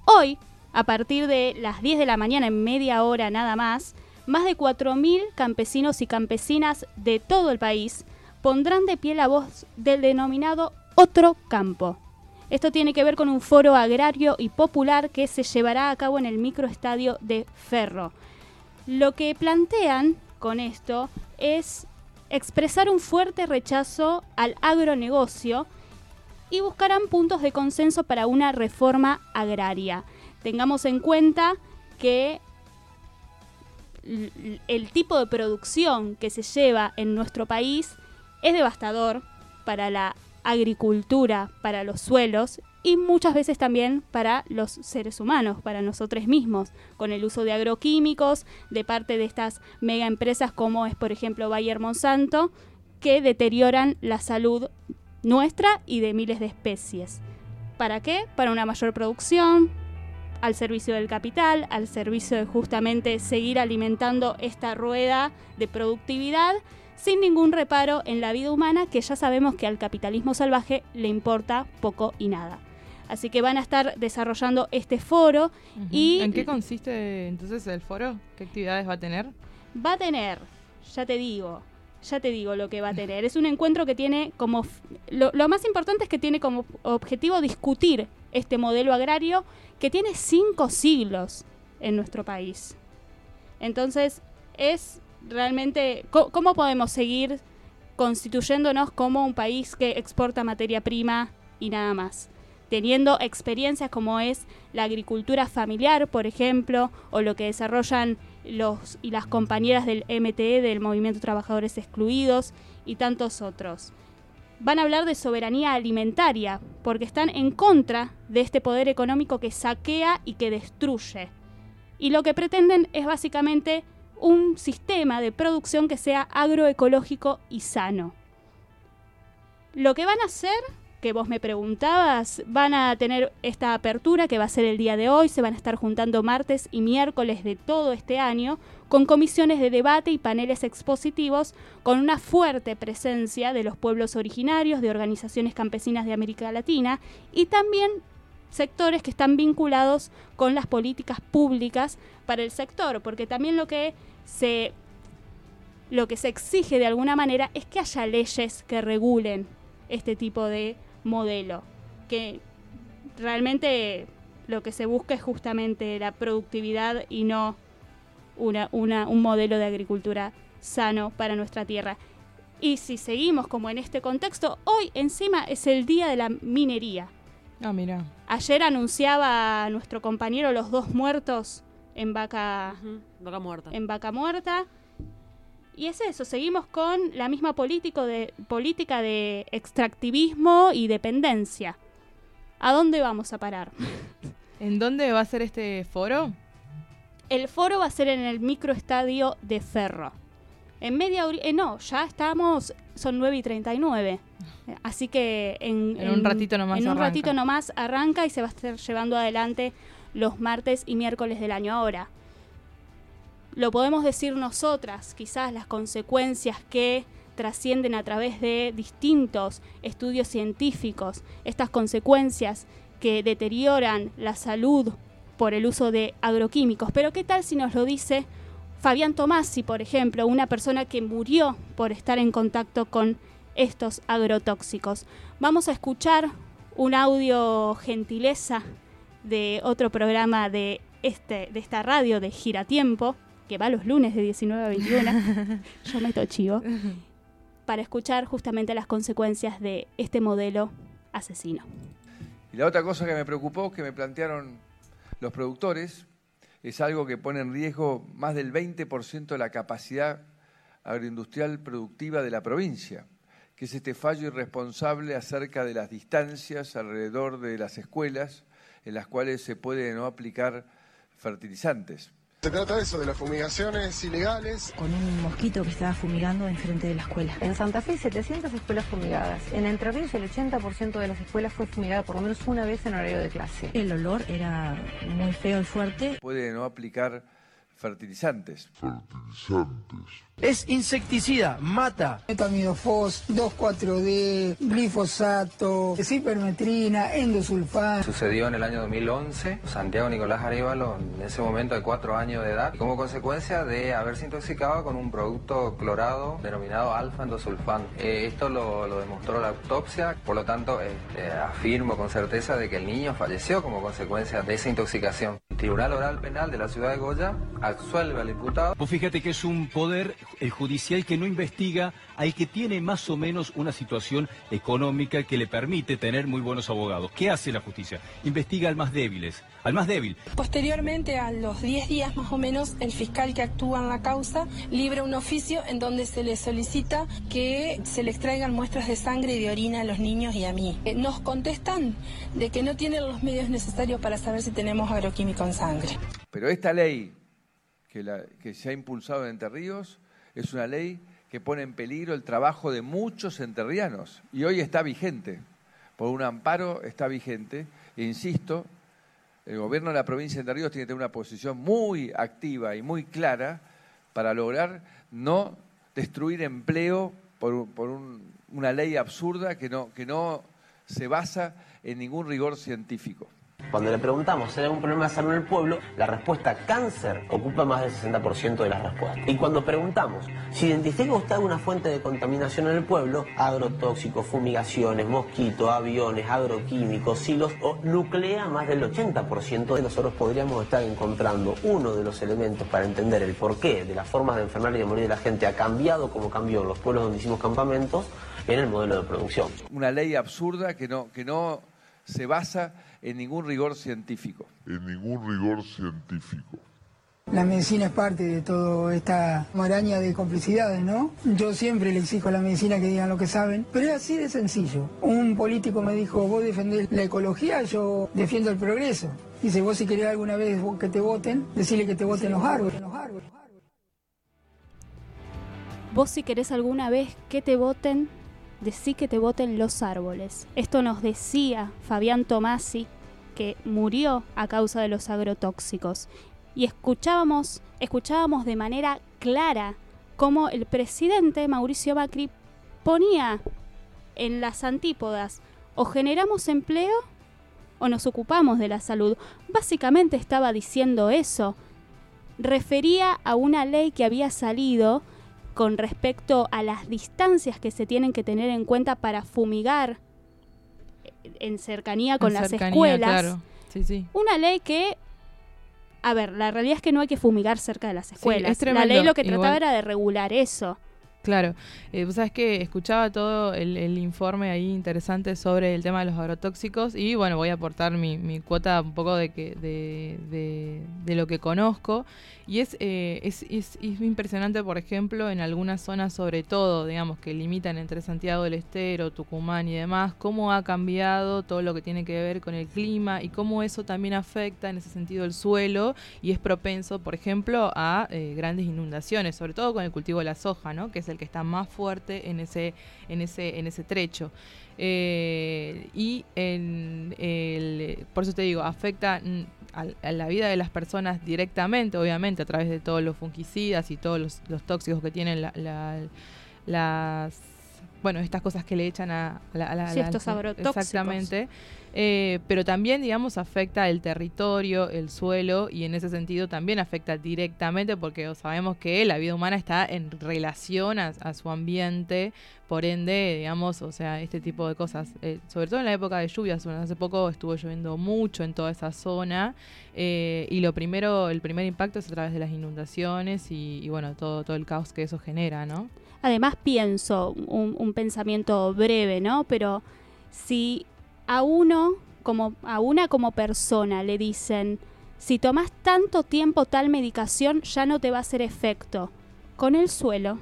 Hoy, a partir de las 10 de la mañana, en media hora nada más, más de 4.000 campesinos y campesinas de todo el país pondrán de pie la voz del denominado Otro Campo. Esto tiene que ver con un foro agrario y popular que se llevará a cabo en el microestadio de Ferro. Lo que plantean con esto es expresar un fuerte rechazo al agronegocio y buscarán puntos de consenso para una reforma agraria. Tengamos en cuenta que el tipo de producción que se lleva en nuestro país es devastador para la agricultura, para los suelos y muchas veces también para los seres humanos, para nosotros mismos, con el uso de agroquímicos de parte de estas mega empresas como es por ejemplo Bayer Monsanto, que deterioran la salud nuestra y de miles de especies. ¿Para qué? Para una mayor producción, al servicio del capital, al servicio de justamente seguir alimentando esta rueda de productividad sin ningún reparo en la vida humana que ya sabemos que al capitalismo salvaje le importa poco y nada. Así que van a estar desarrollando este foro y ¿En qué consiste entonces el foro? ¿Qué actividades va a tener? va a tener, ya te digo, ya te digo lo que va a tener. Es un encuentro que tiene como... Lo, lo más importante es que tiene como objetivo discutir este modelo agrario que tiene cinco siglos en nuestro país. Entonces, es realmente... ¿Cómo podemos seguir constituyéndonos como un país que exporta materia prima y nada más? Teniendo experiencias como es la agricultura familiar, por ejemplo, o lo que desarrollan los y las compañeras del MTE, del Movimiento Trabajadores Excluidos, y tantos otros. Van a hablar de soberanía alimentaria, porque están en contra de este poder económico que saquea y que destruye. Y lo que pretenden es básicamente un sistema de producción que sea agroecológico y sano. Lo que van a hacer, que vos me preguntabas, van a tener esta apertura que va a ser el día de hoy, se van a estar juntando martes y miércoles de todo este año con comisiones de debate y paneles expositivos con una fuerte presencia de los pueblos originarios, de organizaciones campesinas de América Latina y también sectores que están vinculados con las políticas públicas para el sector, porque también lo que se lo que se exige de alguna manera es que haya leyes que regulen este tipo de modelo, que realmente lo que se busca es justamente la productividad y no una, una, un modelo de agricultura sano para nuestra tierra. Y si seguimos como en este contexto, hoy encima es el día de la minería. Ah, mira. Ayer anunciaba nuestro compañero los dos muertos en vaca, vaca muerta. En vaca muerta. Y es eso, seguimos con la misma político de, política de extractivismo y dependencia. ¿A dónde vamos a parar? ¿En dónde va a ser este foro? El foro va a ser en el microestadio de Ferro. En media hora, eh, no, ya estamos, son 9 y 39. Así que en, en un ratito nomás En un arranca. ratito nomás arranca y se va a estar llevando adelante los martes y miércoles del año ahora. Lo podemos decir nosotras, quizás las consecuencias que trascienden a través de distintos estudios científicos, estas consecuencias que deterioran la salud por el uso de agroquímicos. Pero ¿qué tal si nos lo dice Fabián Tomasi, por ejemplo, una persona que murió por estar en contacto con estos agrotóxicos? Vamos a escuchar un audio gentileza de otro programa de, este, de esta radio de Giratiempo, que va los lunes de 19 a 21. Yo meto chivo. Para escuchar justamente las consecuencias de este modelo asesino. Y la otra cosa que me preocupó, que me plantearon los productores, es algo que pone en riesgo más del 20% de la capacidad agroindustrial productiva de la provincia, que es este fallo irresponsable acerca de las distancias alrededor de las escuelas en las cuales se puede no aplicar fertilizantes. Se trata de eso, de las fumigaciones ilegales. Con un mosquito que estaba fumigando enfrente de la escuela. En Santa Fe hay 700 escuelas fumigadas. En Entre Ríos el 80% de las escuelas fue fumigada por lo menos una vez en horario de clase. El olor era muy feo y fuerte. Puede no aplicar fertilizantes. Fertilizantes. Es insecticida, mata. Metamidofos, 2,4-D, glifosato, cipermetrina, endosulfán. Sucedió en el año 2011. Santiago Nicolás Arevalo, en ese momento de cuatro años de edad, como consecuencia de haberse intoxicado con un producto clorado denominado alfa-endosulfán. Eh, esto lo, lo, demostró la autopsia, por lo tanto eh, eh, afirmo con certeza de que el niño falleció como consecuencia de esa intoxicación. El Tribunal Oral Penal de la ciudad de Goya absuelve al imputado. Pues fíjate que es un poder el judicial que no investiga al que tiene más o menos una situación económica que le permite tener muy buenos abogados. ¿Qué hace la justicia? Investiga al más débiles, al más débil. Posteriormente, a los 10 días más o menos, el fiscal que actúa en la causa libra un oficio en donde se le solicita que se le extraigan muestras de sangre y de orina a los niños y a mí. Eh, Nos contestan de que no tienen los medios necesarios para saber si tenemos agroquímico en sangre. Pero esta ley que, la, que se ha impulsado en Entre Ríos es una ley que pone en peligro el trabajo de muchos enterrianos y hoy está vigente. Por un amparo está vigente. E insisto, el gobierno de la provincia de Entre Ríos tiene que tener una posición muy activa y muy clara para lograr no destruir empleo por, por un, una ley absurda que no, que no se basa en ningún rigor científico. Cuando le preguntamos si hay algún problema de salud en el pueblo, la respuesta cáncer ocupa más del 60% de las respuestas. Y cuando preguntamos si identifica usted alguna fuente de contaminación en el pueblo, agrotóxicos, fumigaciones, mosquitos, aviones, agroquímicos, silos, o nuclea más del 80% de nosotros podríamos estar encontrando uno de los elementos para entender el porqué de las formas de enfermar y de morir de la gente ha cambiado como cambió en los pueblos donde hicimos campamentos en el modelo de producción. Una ley absurda que no, que no se basa en ningún rigor científico. En ningún rigor científico. La medicina es parte de toda esta maraña de complicidades, ¿no? Yo siempre le exijo a la medicina que digan lo que saben, pero es así de sencillo. Un político me dijo, vos defendés la ecología, yo defiendo el progreso. Dice, vos si querés alguna vez que te voten, decirle que te voten los árboles. Los árboles. vos si querés alguna vez que te voten, decí que te voten los árboles. Esto nos decía Fabián Tomasi, que murió a causa de los agrotóxicos. Y escuchábamos, escuchábamos de manera clara cómo el presidente Mauricio Macri ponía en las antípodas o generamos empleo o nos ocupamos de la salud. Básicamente estaba diciendo eso. Refería a una ley que había salido con respecto a las distancias que se tienen que tener en cuenta para fumigar en cercanía con En las cercanía, escuelas. claro. Sí, sí. Una ley que, a ver, la realidad es que no hay que fumigar cerca de las escuelas. es la ley lo que trataba Igual- era de regular eso. Claro, eh, vos sabés que escuchaba todo el, informe ahí interesante sobre el tema de los agrotóxicos y bueno, voy a aportar mi, mi cuota un poco de, que, de, de, de lo que conozco y es, eh, es, es, es impresionante, por ejemplo, en algunas zonas sobre todo, digamos, que limitan entre Santiago del Estero, Tucumán y demás, cómo ha cambiado todo lo que tiene que ver con el clima y cómo eso también afecta en ese sentido el suelo y es propenso, por ejemplo, a eh, grandes inundaciones, sobre todo con el cultivo de la soja, ¿no? que es el que está más fuerte en ese, en ese, en ese trecho. Eh, y en el, por eso te digo, afecta a, la vida de las personas directamente, obviamente, a través de todos los fungicidas y todos los, los tóxicos que tienen la- la- las bueno, estas cosas que le echan a, la, a la- Sí, la- estos agrotóxicos. Exactamente. Eh, pero también, digamos, afecta el territorio, el suelo, y en ese sentido también afecta directamente porque sabemos que la vida humana está en relación a, su ambiente, por ende, digamos, o sea, este tipo de cosas, eh, sobre todo en la época de lluvias, hace poco estuvo lloviendo mucho en toda esa zona, eh, y lo primero, el primer impacto es a través de las inundaciones y, bueno, todo, todo el caos que eso genera, ¿no? Además pienso, un, un pensamiento breve, ¿no? Pero si a uno, como a una como persona, le dicen, si tomas tanto tiempo tal medicación, ya no te va a hacer efecto. Con el suelo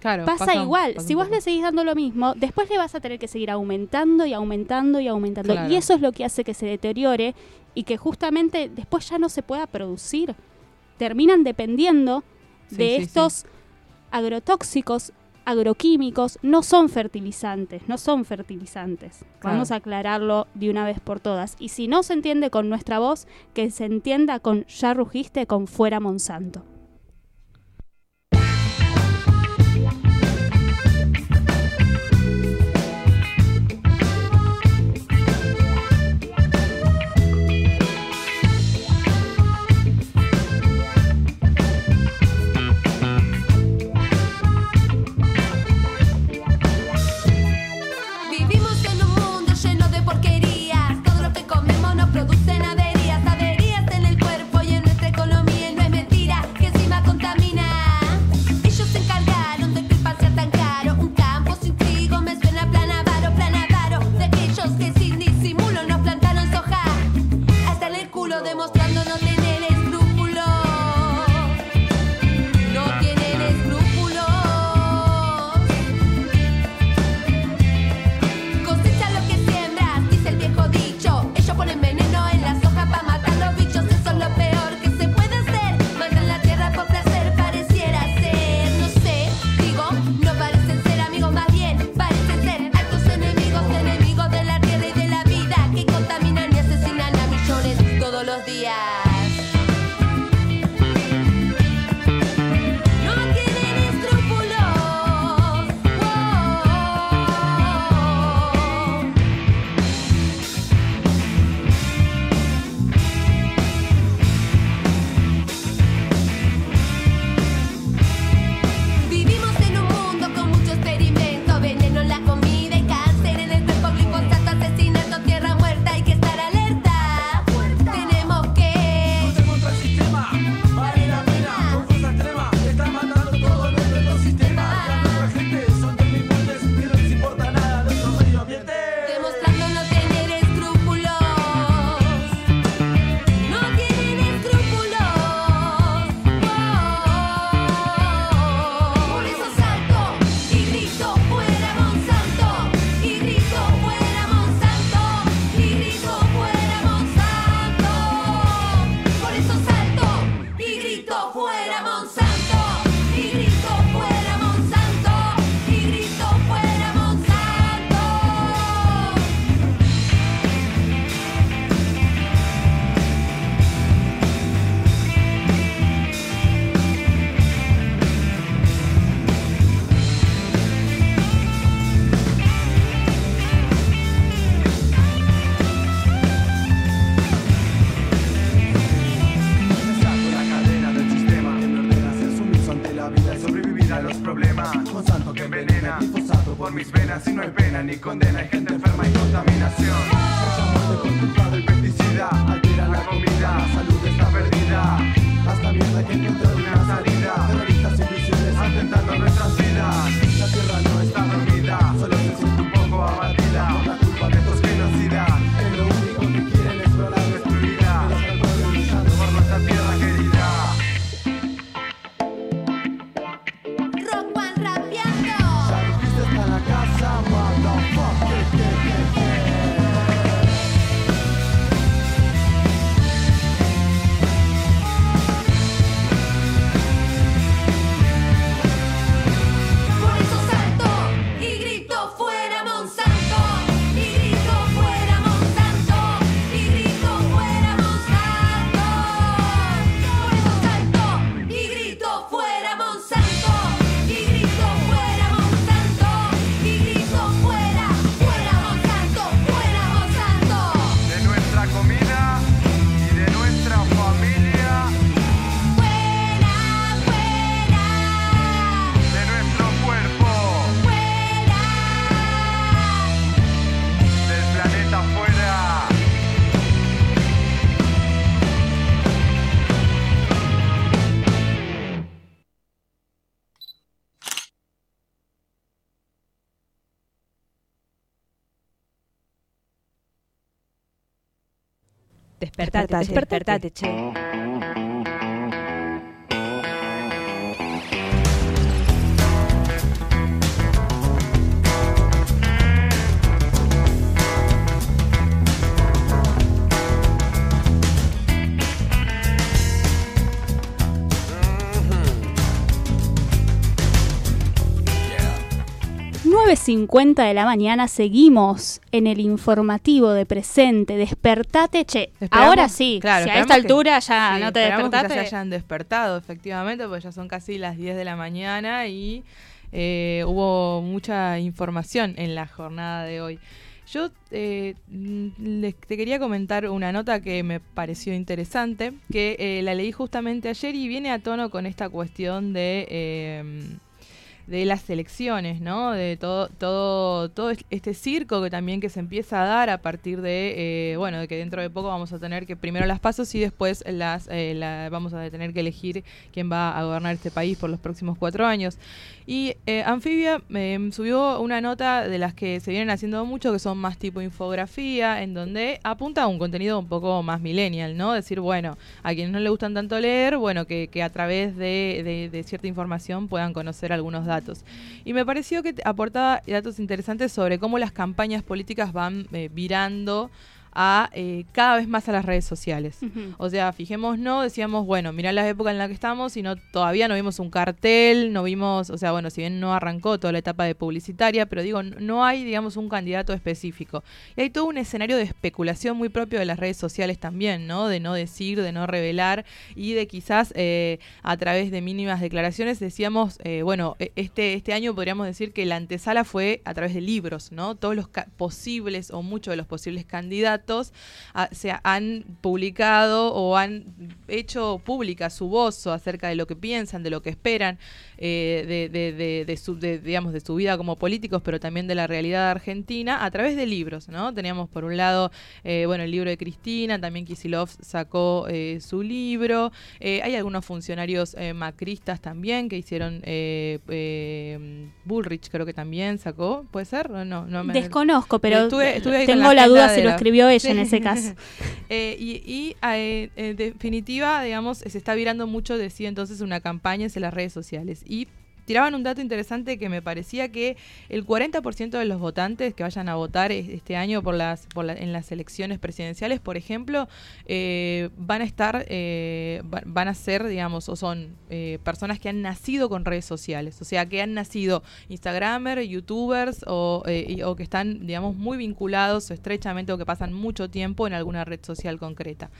Claro, pasa, igual. pasa si vos le seguís dando lo mismo, después le vas a tener que seguir aumentando y aumentando y aumentando. Claro. Y eso es lo que hace que se deteriore y que justamente después ya no se pueda producir. Terminan dependiendo Sí, de sí, sí. estos agrotóxicos, agroquímicos, no son fertilizantes, no son fertilizantes. Claro. Vamos a aclararlo de una vez por todas. Y si no se entiende con nuestra voz, que se entienda con ya rugiste con fuera Monsanto. Despertate, despertate, che. 9.50 de la mañana seguimos en el informativo de presente. Despertate, che. Esperamos- Ahora sí, claro, si a esta que- altura ya sí, no te esperamos que ya despertaste. se hayan despertado, efectivamente, porque ya son casi las 10 de la mañana y eh, hubo mucha información en la jornada de hoy. Yo eh, les, te quería comentar una nota que me pareció interesante, que eh, la leí justamente ayer y viene a tono con esta cuestión de... de las elecciones, ¿no? De todo, todo, todo este circo que también que se empieza a dar a partir de, eh, bueno, de que dentro de poco vamos a tener que primero las pasos y después las, eh, vamos a tener que elegir quién va a gobernar este país por los próximos cuatro años. Y eh, Anfibia eh, subió una nota de las que se vienen haciendo mucho, que son más tipo infografía, en donde apunta a un contenido un poco más millennial, ¿no? Decir, bueno, a quienes no le gustan tanto leer, bueno, que, a través de- de cierta información puedan conocer algunos datos. Y me pareció que aportaba datos interesantes sobre cómo las campañas políticas van eh, virando a eh, cada vez más a las redes sociales. O sea, fijémonos, decíamos, bueno, mirá la época en la que estamos y no todavía no vimos un cartel, no vimos, o sea, bueno, si bien no arrancó toda la etapa de publicitaria, pero digo, no hay, digamos, un candidato específico. Y hay todo un escenario de especulación muy propio de las redes sociales también, ¿no? De no decir, de no revelar y de quizás eh, a través de mínimas declaraciones decíamos, eh, bueno, e- este, este año podríamos decir que la antesala fue a través de libros, ¿no? Todos los posibles o muchos de los posibles candidatos ah, se han publicado o han hecho pública su voz acerca de lo que piensan, de lo que esperan, eh, de, de- de- de su, de, digamos, de su vida como políticos, pero también de la realidad argentina a través de libros, ¿no? Teníamos por un lado, eh, bueno, el libro de Cristina, también Kisilov sacó eh, su libro, hay algunos funcionarios macristas también que hicieron, Bullrich creo que también sacó, ¿puede ser? No, no, me- Desconozco, pero Estuve- estuve tengo la duda si de lo escribió ella en Sí. ese caso. Y y, en definitiva, digamos, se está virando mucho, decía entonces, una campaña hacia las redes sociales. Y tiraban un dato interesante que me parecía que el 40% de los votantes que vayan a votar es- este año por las, por la- en las elecciones presidenciales, por ejemplo, eh, van a estar, eh, va- van a ser, digamos, o son eh, personas que han nacido con redes sociales, o sea, que han nacido Instagramers, YouTubers o, eh, y- o que están, digamos, muy vinculados estrechamente o que pasan mucho tiempo en alguna red social concreta.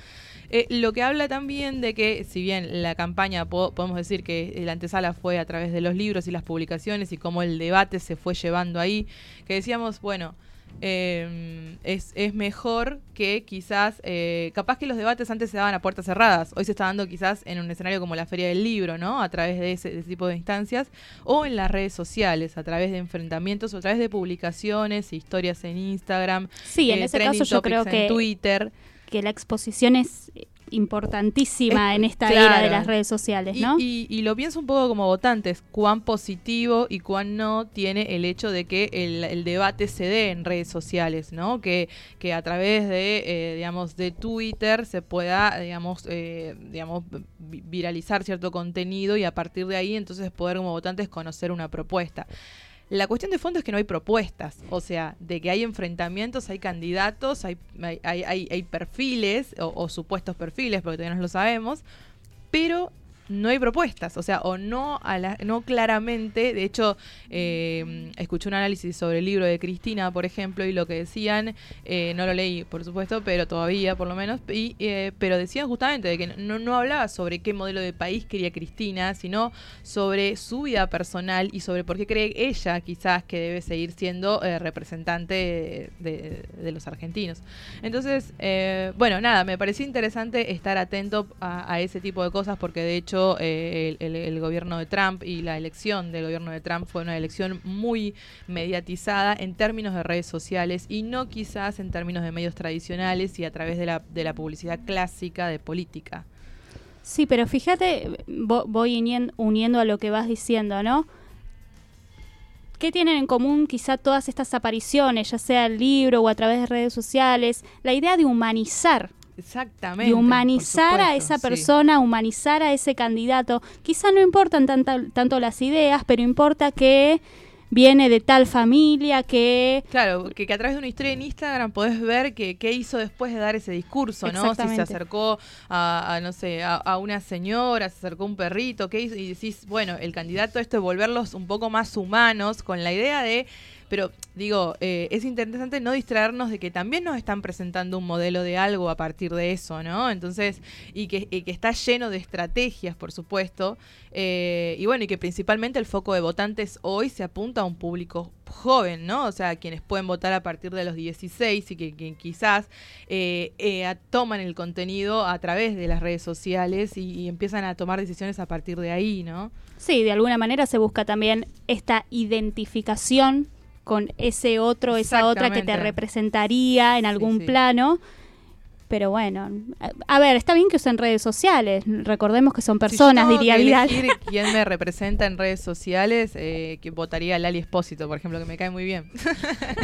Eh, lo que habla también de que, si bien la campaña po- podemos decir que la antesala fue a través de los libros y las publicaciones y cómo el debate se fue llevando ahí, que decíamos, bueno, eh, es, es mejor que quizás, eh, capaz que los debates antes se daban a puertas cerradas, hoy se está dando quizás en un escenario como la Feria del Libro, ¿no? A través de ese, de ese tipo de instancias, o en las redes sociales, a través de enfrentamientos, o a través de publicaciones, historias en Instagram, Sí, en eh, ese caso yo creo en que, Twitter. Que la exposición es importantísima Es- en esta claro. era de las redes sociales, Y- ¿no? Y, y lo pienso un poco como votantes, cuán positivo y cuán no tiene el hecho de que el, el debate se dé en redes sociales, ¿no? Que, que a través de, eh, digamos, de Twitter se pueda, digamos, eh, digamos, vi- viralizar cierto contenido y a partir de ahí entonces poder como votantes conocer una propuesta. La cuestión de fondo es que no hay propuestas, o sea, de que hay enfrentamientos, hay candidatos, hay, hay, hay- perfiles o supuestos perfiles, porque todavía no lo sabemos, pero no hay propuestas, o sea, o no, a la- no claramente, de hecho, eh, escuché un análisis sobre el libro de Cristina, por ejemplo, y lo que decían, eh, no lo leí, por supuesto, pero todavía, por lo menos, y, eh, pero decían justamente de que no, no hablaba sobre qué modelo de país quería Cristina, sino sobre su vida personal y sobre por qué cree ella quizás que debe seguir siendo eh, representante de, los argentinos. Entonces, eh, bueno, nada, me pareció interesante estar atento a ese tipo de cosas porque de hecho eh, el, gobierno de Trump y la elección del gobierno de Trump fue una elección muy mediatizada en términos de redes sociales y no quizás en términos de medios tradicionales y a través de la, de la publicidad clásica de política. Sí, pero fíjate, vo- voy unien- uniendo a lo que vas diciendo, ¿no? ¿Qué tienen en común quizá todas estas apariciones, ya sea el libro o a través de redes sociales? La idea de humanizar. Exactamente. De humanizar a esa sí. persona, humanizar a ese candidato. Quizá no importan tanta- tanto las ideas, pero importa que viene de tal familia, que... Claro, que, que a través de una historia en Instagram podés ver que qué hizo después de dar ese discurso, ¿no? Si se acercó a, a, no sé, a, a una señora, se acercó a un perrito, ¿qué hizo? Y decís, bueno, el candidato esto es volverlos un poco más humanos con la idea de... Pero digo, eh, es interesante no distraernos de que también nos están presentando un modelo de algo a partir de eso, ¿no? Entonces, y que, y que está lleno de estrategias, por supuesto. eh, y bueno, y que principalmente el foco de votantes hoy se apunta a un público joven, ¿no? O sea, quienes pueden votar a partir de los 16 y que, que quizás eh, eh, toman el contenido a través de las redes sociales y empiezan a tomar decisiones a partir de ahí, ¿no? Sí, de alguna manera se busca también esta identificación con ese otro, esa otra que te representaría en algún sí. plano. Pero bueno, a, ver, está bien que usen redes sociales. Recordemos que son personas, si yo diría que Vidal. quién me representa en redes sociales, eh, que votaría a Lali Espósito, por ejemplo, que me cae muy bien.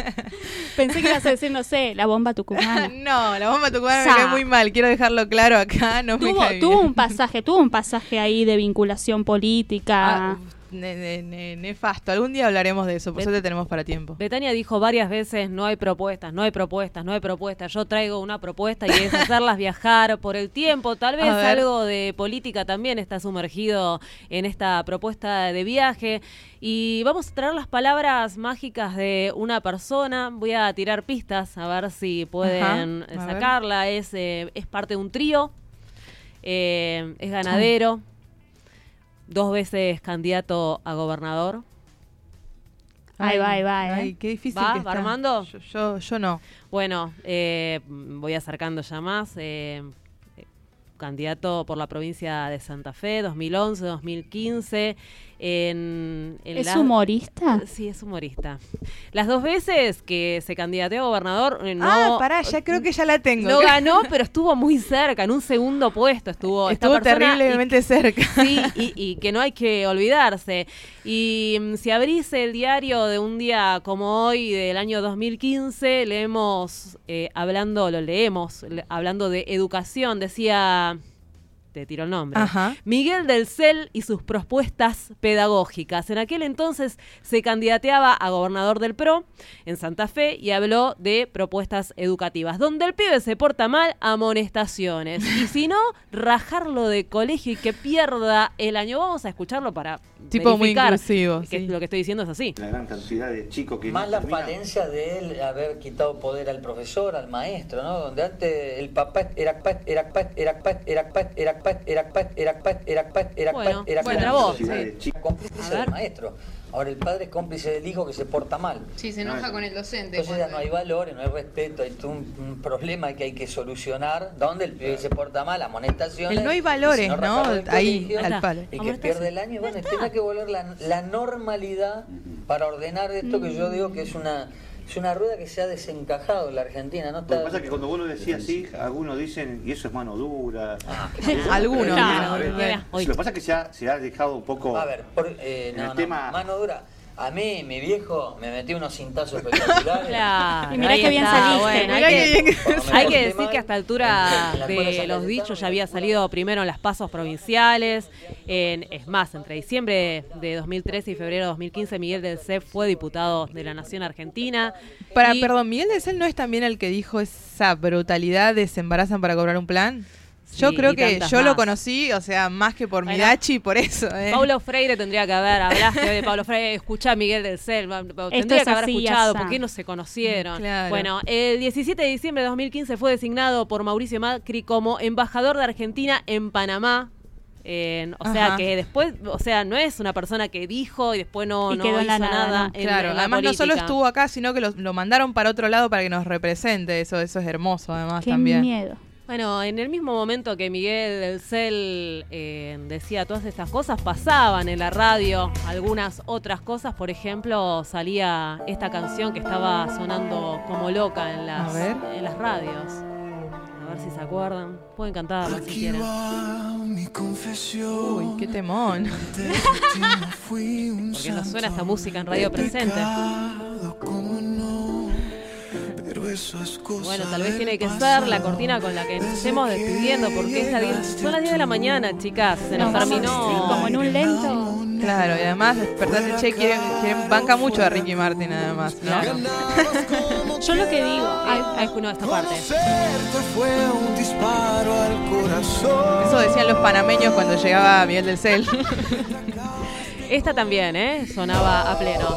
Pensé que ibas a decir, no sé, la bomba tucumana. no, la bomba tucumana me Sa. cae muy mal, quiero dejarlo claro acá, no me tuvo, cae tuvo bien. un pasaje, tuvo un pasaje ahí de vinculación política. Ah, ne- ne- ne- nefasto, algún día hablaremos de eso, por Bet- suerte tenemos para tiempo. Betania dijo varias veces, no hay propuestas, no hay propuestas, no hay propuestas. Yo traigo una propuesta y es hacerlas viajar por el tiempo. Tal vez algo de política también está sumergido en esta propuesta de viaje. Y vamos a traer las palabras mágicas de una persona. Voy a tirar pistas a ver si pueden Ajá, sacarla. Es, eh, es parte de un trío, eh, es ganadero, dos veces candidato a gobernador. Ahí va, ahí va, ¿eh? Ay, qué difícil ¿Va? que ¿Va está. Armando? Yo, yo, yo no. Bueno, eh, voy acercando ya más. eh, eh, candidato por la provincia de Santa Fe, 2011, 2015. En, en ¿Es la- humorista? Sí, es humorista. Las dos veces que se candidateó a gobernador, eh, no, ah, pará, ya creo que ya la tengo. no ganó, pero estuvo muy cerca, en un segundo puesto estuvo. Estuvo y- terriblemente cerca. Sí, y, y que no hay que olvidarse. Y mm, si abrís el diario de un día como hoy, del año 2015, leemos, eh, hablando, lo leemos, le- hablando de educación, decía, te tiro el nombre, Ajá. Miguel del Cel y sus propuestas pedagógicas. En aquel entonces se candidateaba a gobernador del PRO en Santa Fe y habló de propuestas educativas. Donde el pibe se porta mal, amonestaciones. Y si no, rajarlo de colegio y que pierda el año. Vamos a escucharlo para Tipo muy verificar inclusivo, que sí. lo que estoy diciendo es así. La gran cantidad de chicos que Más no la falencia de él haber quitado poder al profesor, al maestro, ¿no? Donde antes el papá era era era era era pa- era pa- era pa- era pa- era Bueno, era bueno, sí. cómplice del maestro. Ahora el padre es cómplice del hijo que se porta mal. Sí, se enoja con el docente. Entonces ya no hay valores, no hay respeto, hay todo un, un problema que hay que solucionar. ¿Dónde el pibe se porta mal? Amonestaciones. El no hay valores, ¿no? Ahí, colegio, tal cual. Y que pierde el año. Bueno, tiene que volver la, la normalidad para ordenar esto que yo digo que es una es una rueda que se ha desencajado en la Argentina. ¿no? Lo que pasa es que cuando vos lo decís así, algunos dicen, y eso es mano dura. Algunos, Pero, claro, a ver, mira. Lo que pasa es que se ha, se ha dejado un poco. A ver, por, eh, En no, el no, tema- mano dura. A mí, mi viejo, me metió unos cintazos espectaculares. Claro, Y mirá qué bien está, saliste. bueno, hay que, bien que- hay que Porté decir que a esta altura de los dichos ya había salido primero en las pasos provinciales. En, es más, entre diciembre de 2013 y febrero de 2015, Miguel del CEP fue diputado de la Nación Argentina. Para, Y- perdón, Miguel de Cel no es también el que dijo esa brutalidad de se embarazan para cobrar un plan. Yo creo que yo lo conocí, o sea, más que por Bueno, Midachi, por eso. ¿eh? Paulo Freire tendría que haber, hablaste de Paulo Freire, escuchá a Miguel del Cel, tendría es que haber escuchado. ¿por qué no se conocieron? Claro. Bueno, el 17 de diciembre de 2015 fue designado por Mauricio Macri como embajador de Argentina en Panamá. O sea Ajá. que después, o sea, no es una persona que dijo y después no, Y no hizo nada, nada. ¿no? en- Claro, en la además no solo estuvo acá, sino que lo, lo mandaron para otro lado para que nos represente. Eso, eso es hermoso, además, Qué también. miedo. Bueno, en el mismo momento que Miguel del Cel eh, decía todas estas cosas, pasaban en la radio algunas otras cosas. Por ejemplo, salía esta canción que estaba sonando como loca en las, en las radios. A ver si se acuerdan. Pueden cantarla si quieren. mi confesión. Uy, qué temón. Porque nos suena esta música en radio presente. Bueno, tal vez tiene que ser la cortina con la que nos estemos despidiendo, porque es la diez- son las 10 de la mañana, chicas. Se nos terminó. como en un lento. Claro, y además Despertate Che quiere, quiere- banca mucho a Ricky Martin, además. ¿no? Yo lo que digo, Ay, ay, no, esta parte. fue un disparo al corazón. Eso decían los panameños cuando llegaba Miguel del Cel. Esta también, ¿eh? Sonaba a pleno.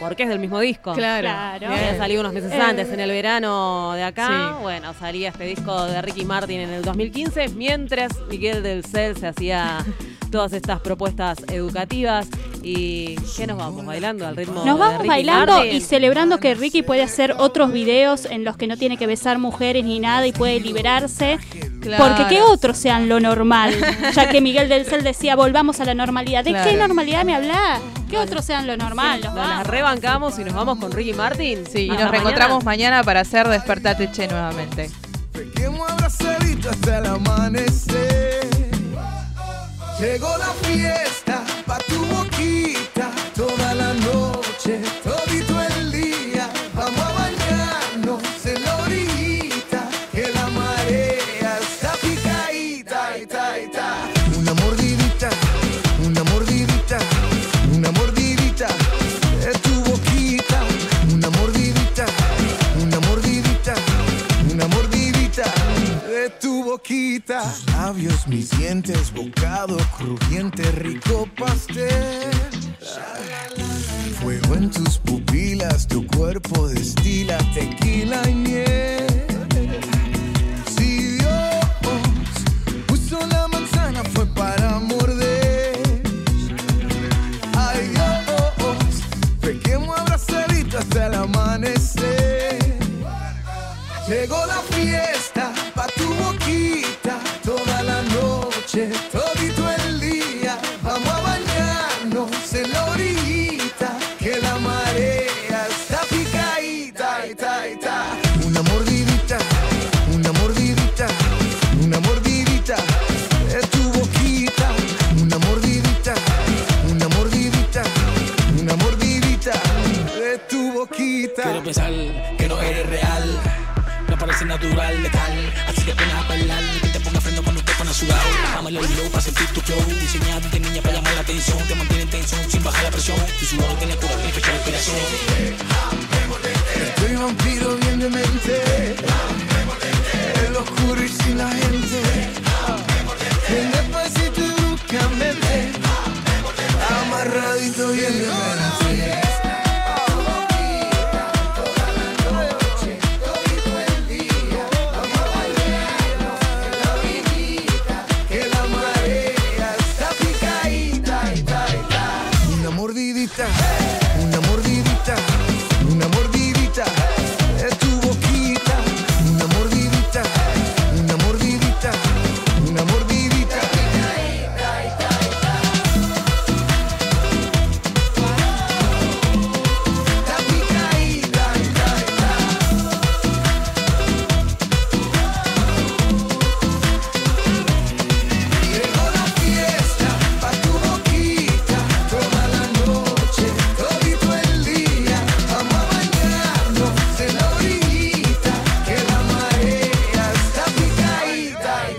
Porque es del mismo disco. Claro. Claro. Había salido unos meses Eh. antes, en el verano de acá. Sí. Bueno, salía este disco de Ricky Martin en el 2015, mientras Miguel del Cel se hacía todas estas propuestas educativas. ¿Y qué nos vamos? ¿Bailando al ritmo Nos de vamos Ricky bailando Martin? y celebrando que Ricky puede hacer otros videos en los que no tiene que besar mujeres ni nada y puede liberarse. Claro. Porque que otros sean lo normal. Ya que Miguel del Cel decía, volvamos a la normalidad. ¿De Claro. qué normalidad me habla? Que otros sean lo normal. Nos Nos las rebancamos y nos vamos con Ricky Martin. Sí, y nos reencontramos mañana. mañana para hacer Despertate Che nuevamente. Pequemos abrazadito hasta el amanecer. Llegó la fiesta pa' boquita. Tus labios, mis dientes, bocado crujiente, rico pastel. Fuego en tus pupilas, tu cuerpo destila tequila y miel. Si Dios puso la manzana fue para morder. Ay Dios, pequemos abrazadito hasta el amanecer. Llegó la fiesta natural, letal. Así que pon a bailar que te ponga freno cuando te pones sudado. Dame el hilo para sentir tu flow. Diseñado de niña para llamar la atención. Te mantiene en tensión sin bajar la presión. Tu sudor tiene cura, tiene fecha de inspiración.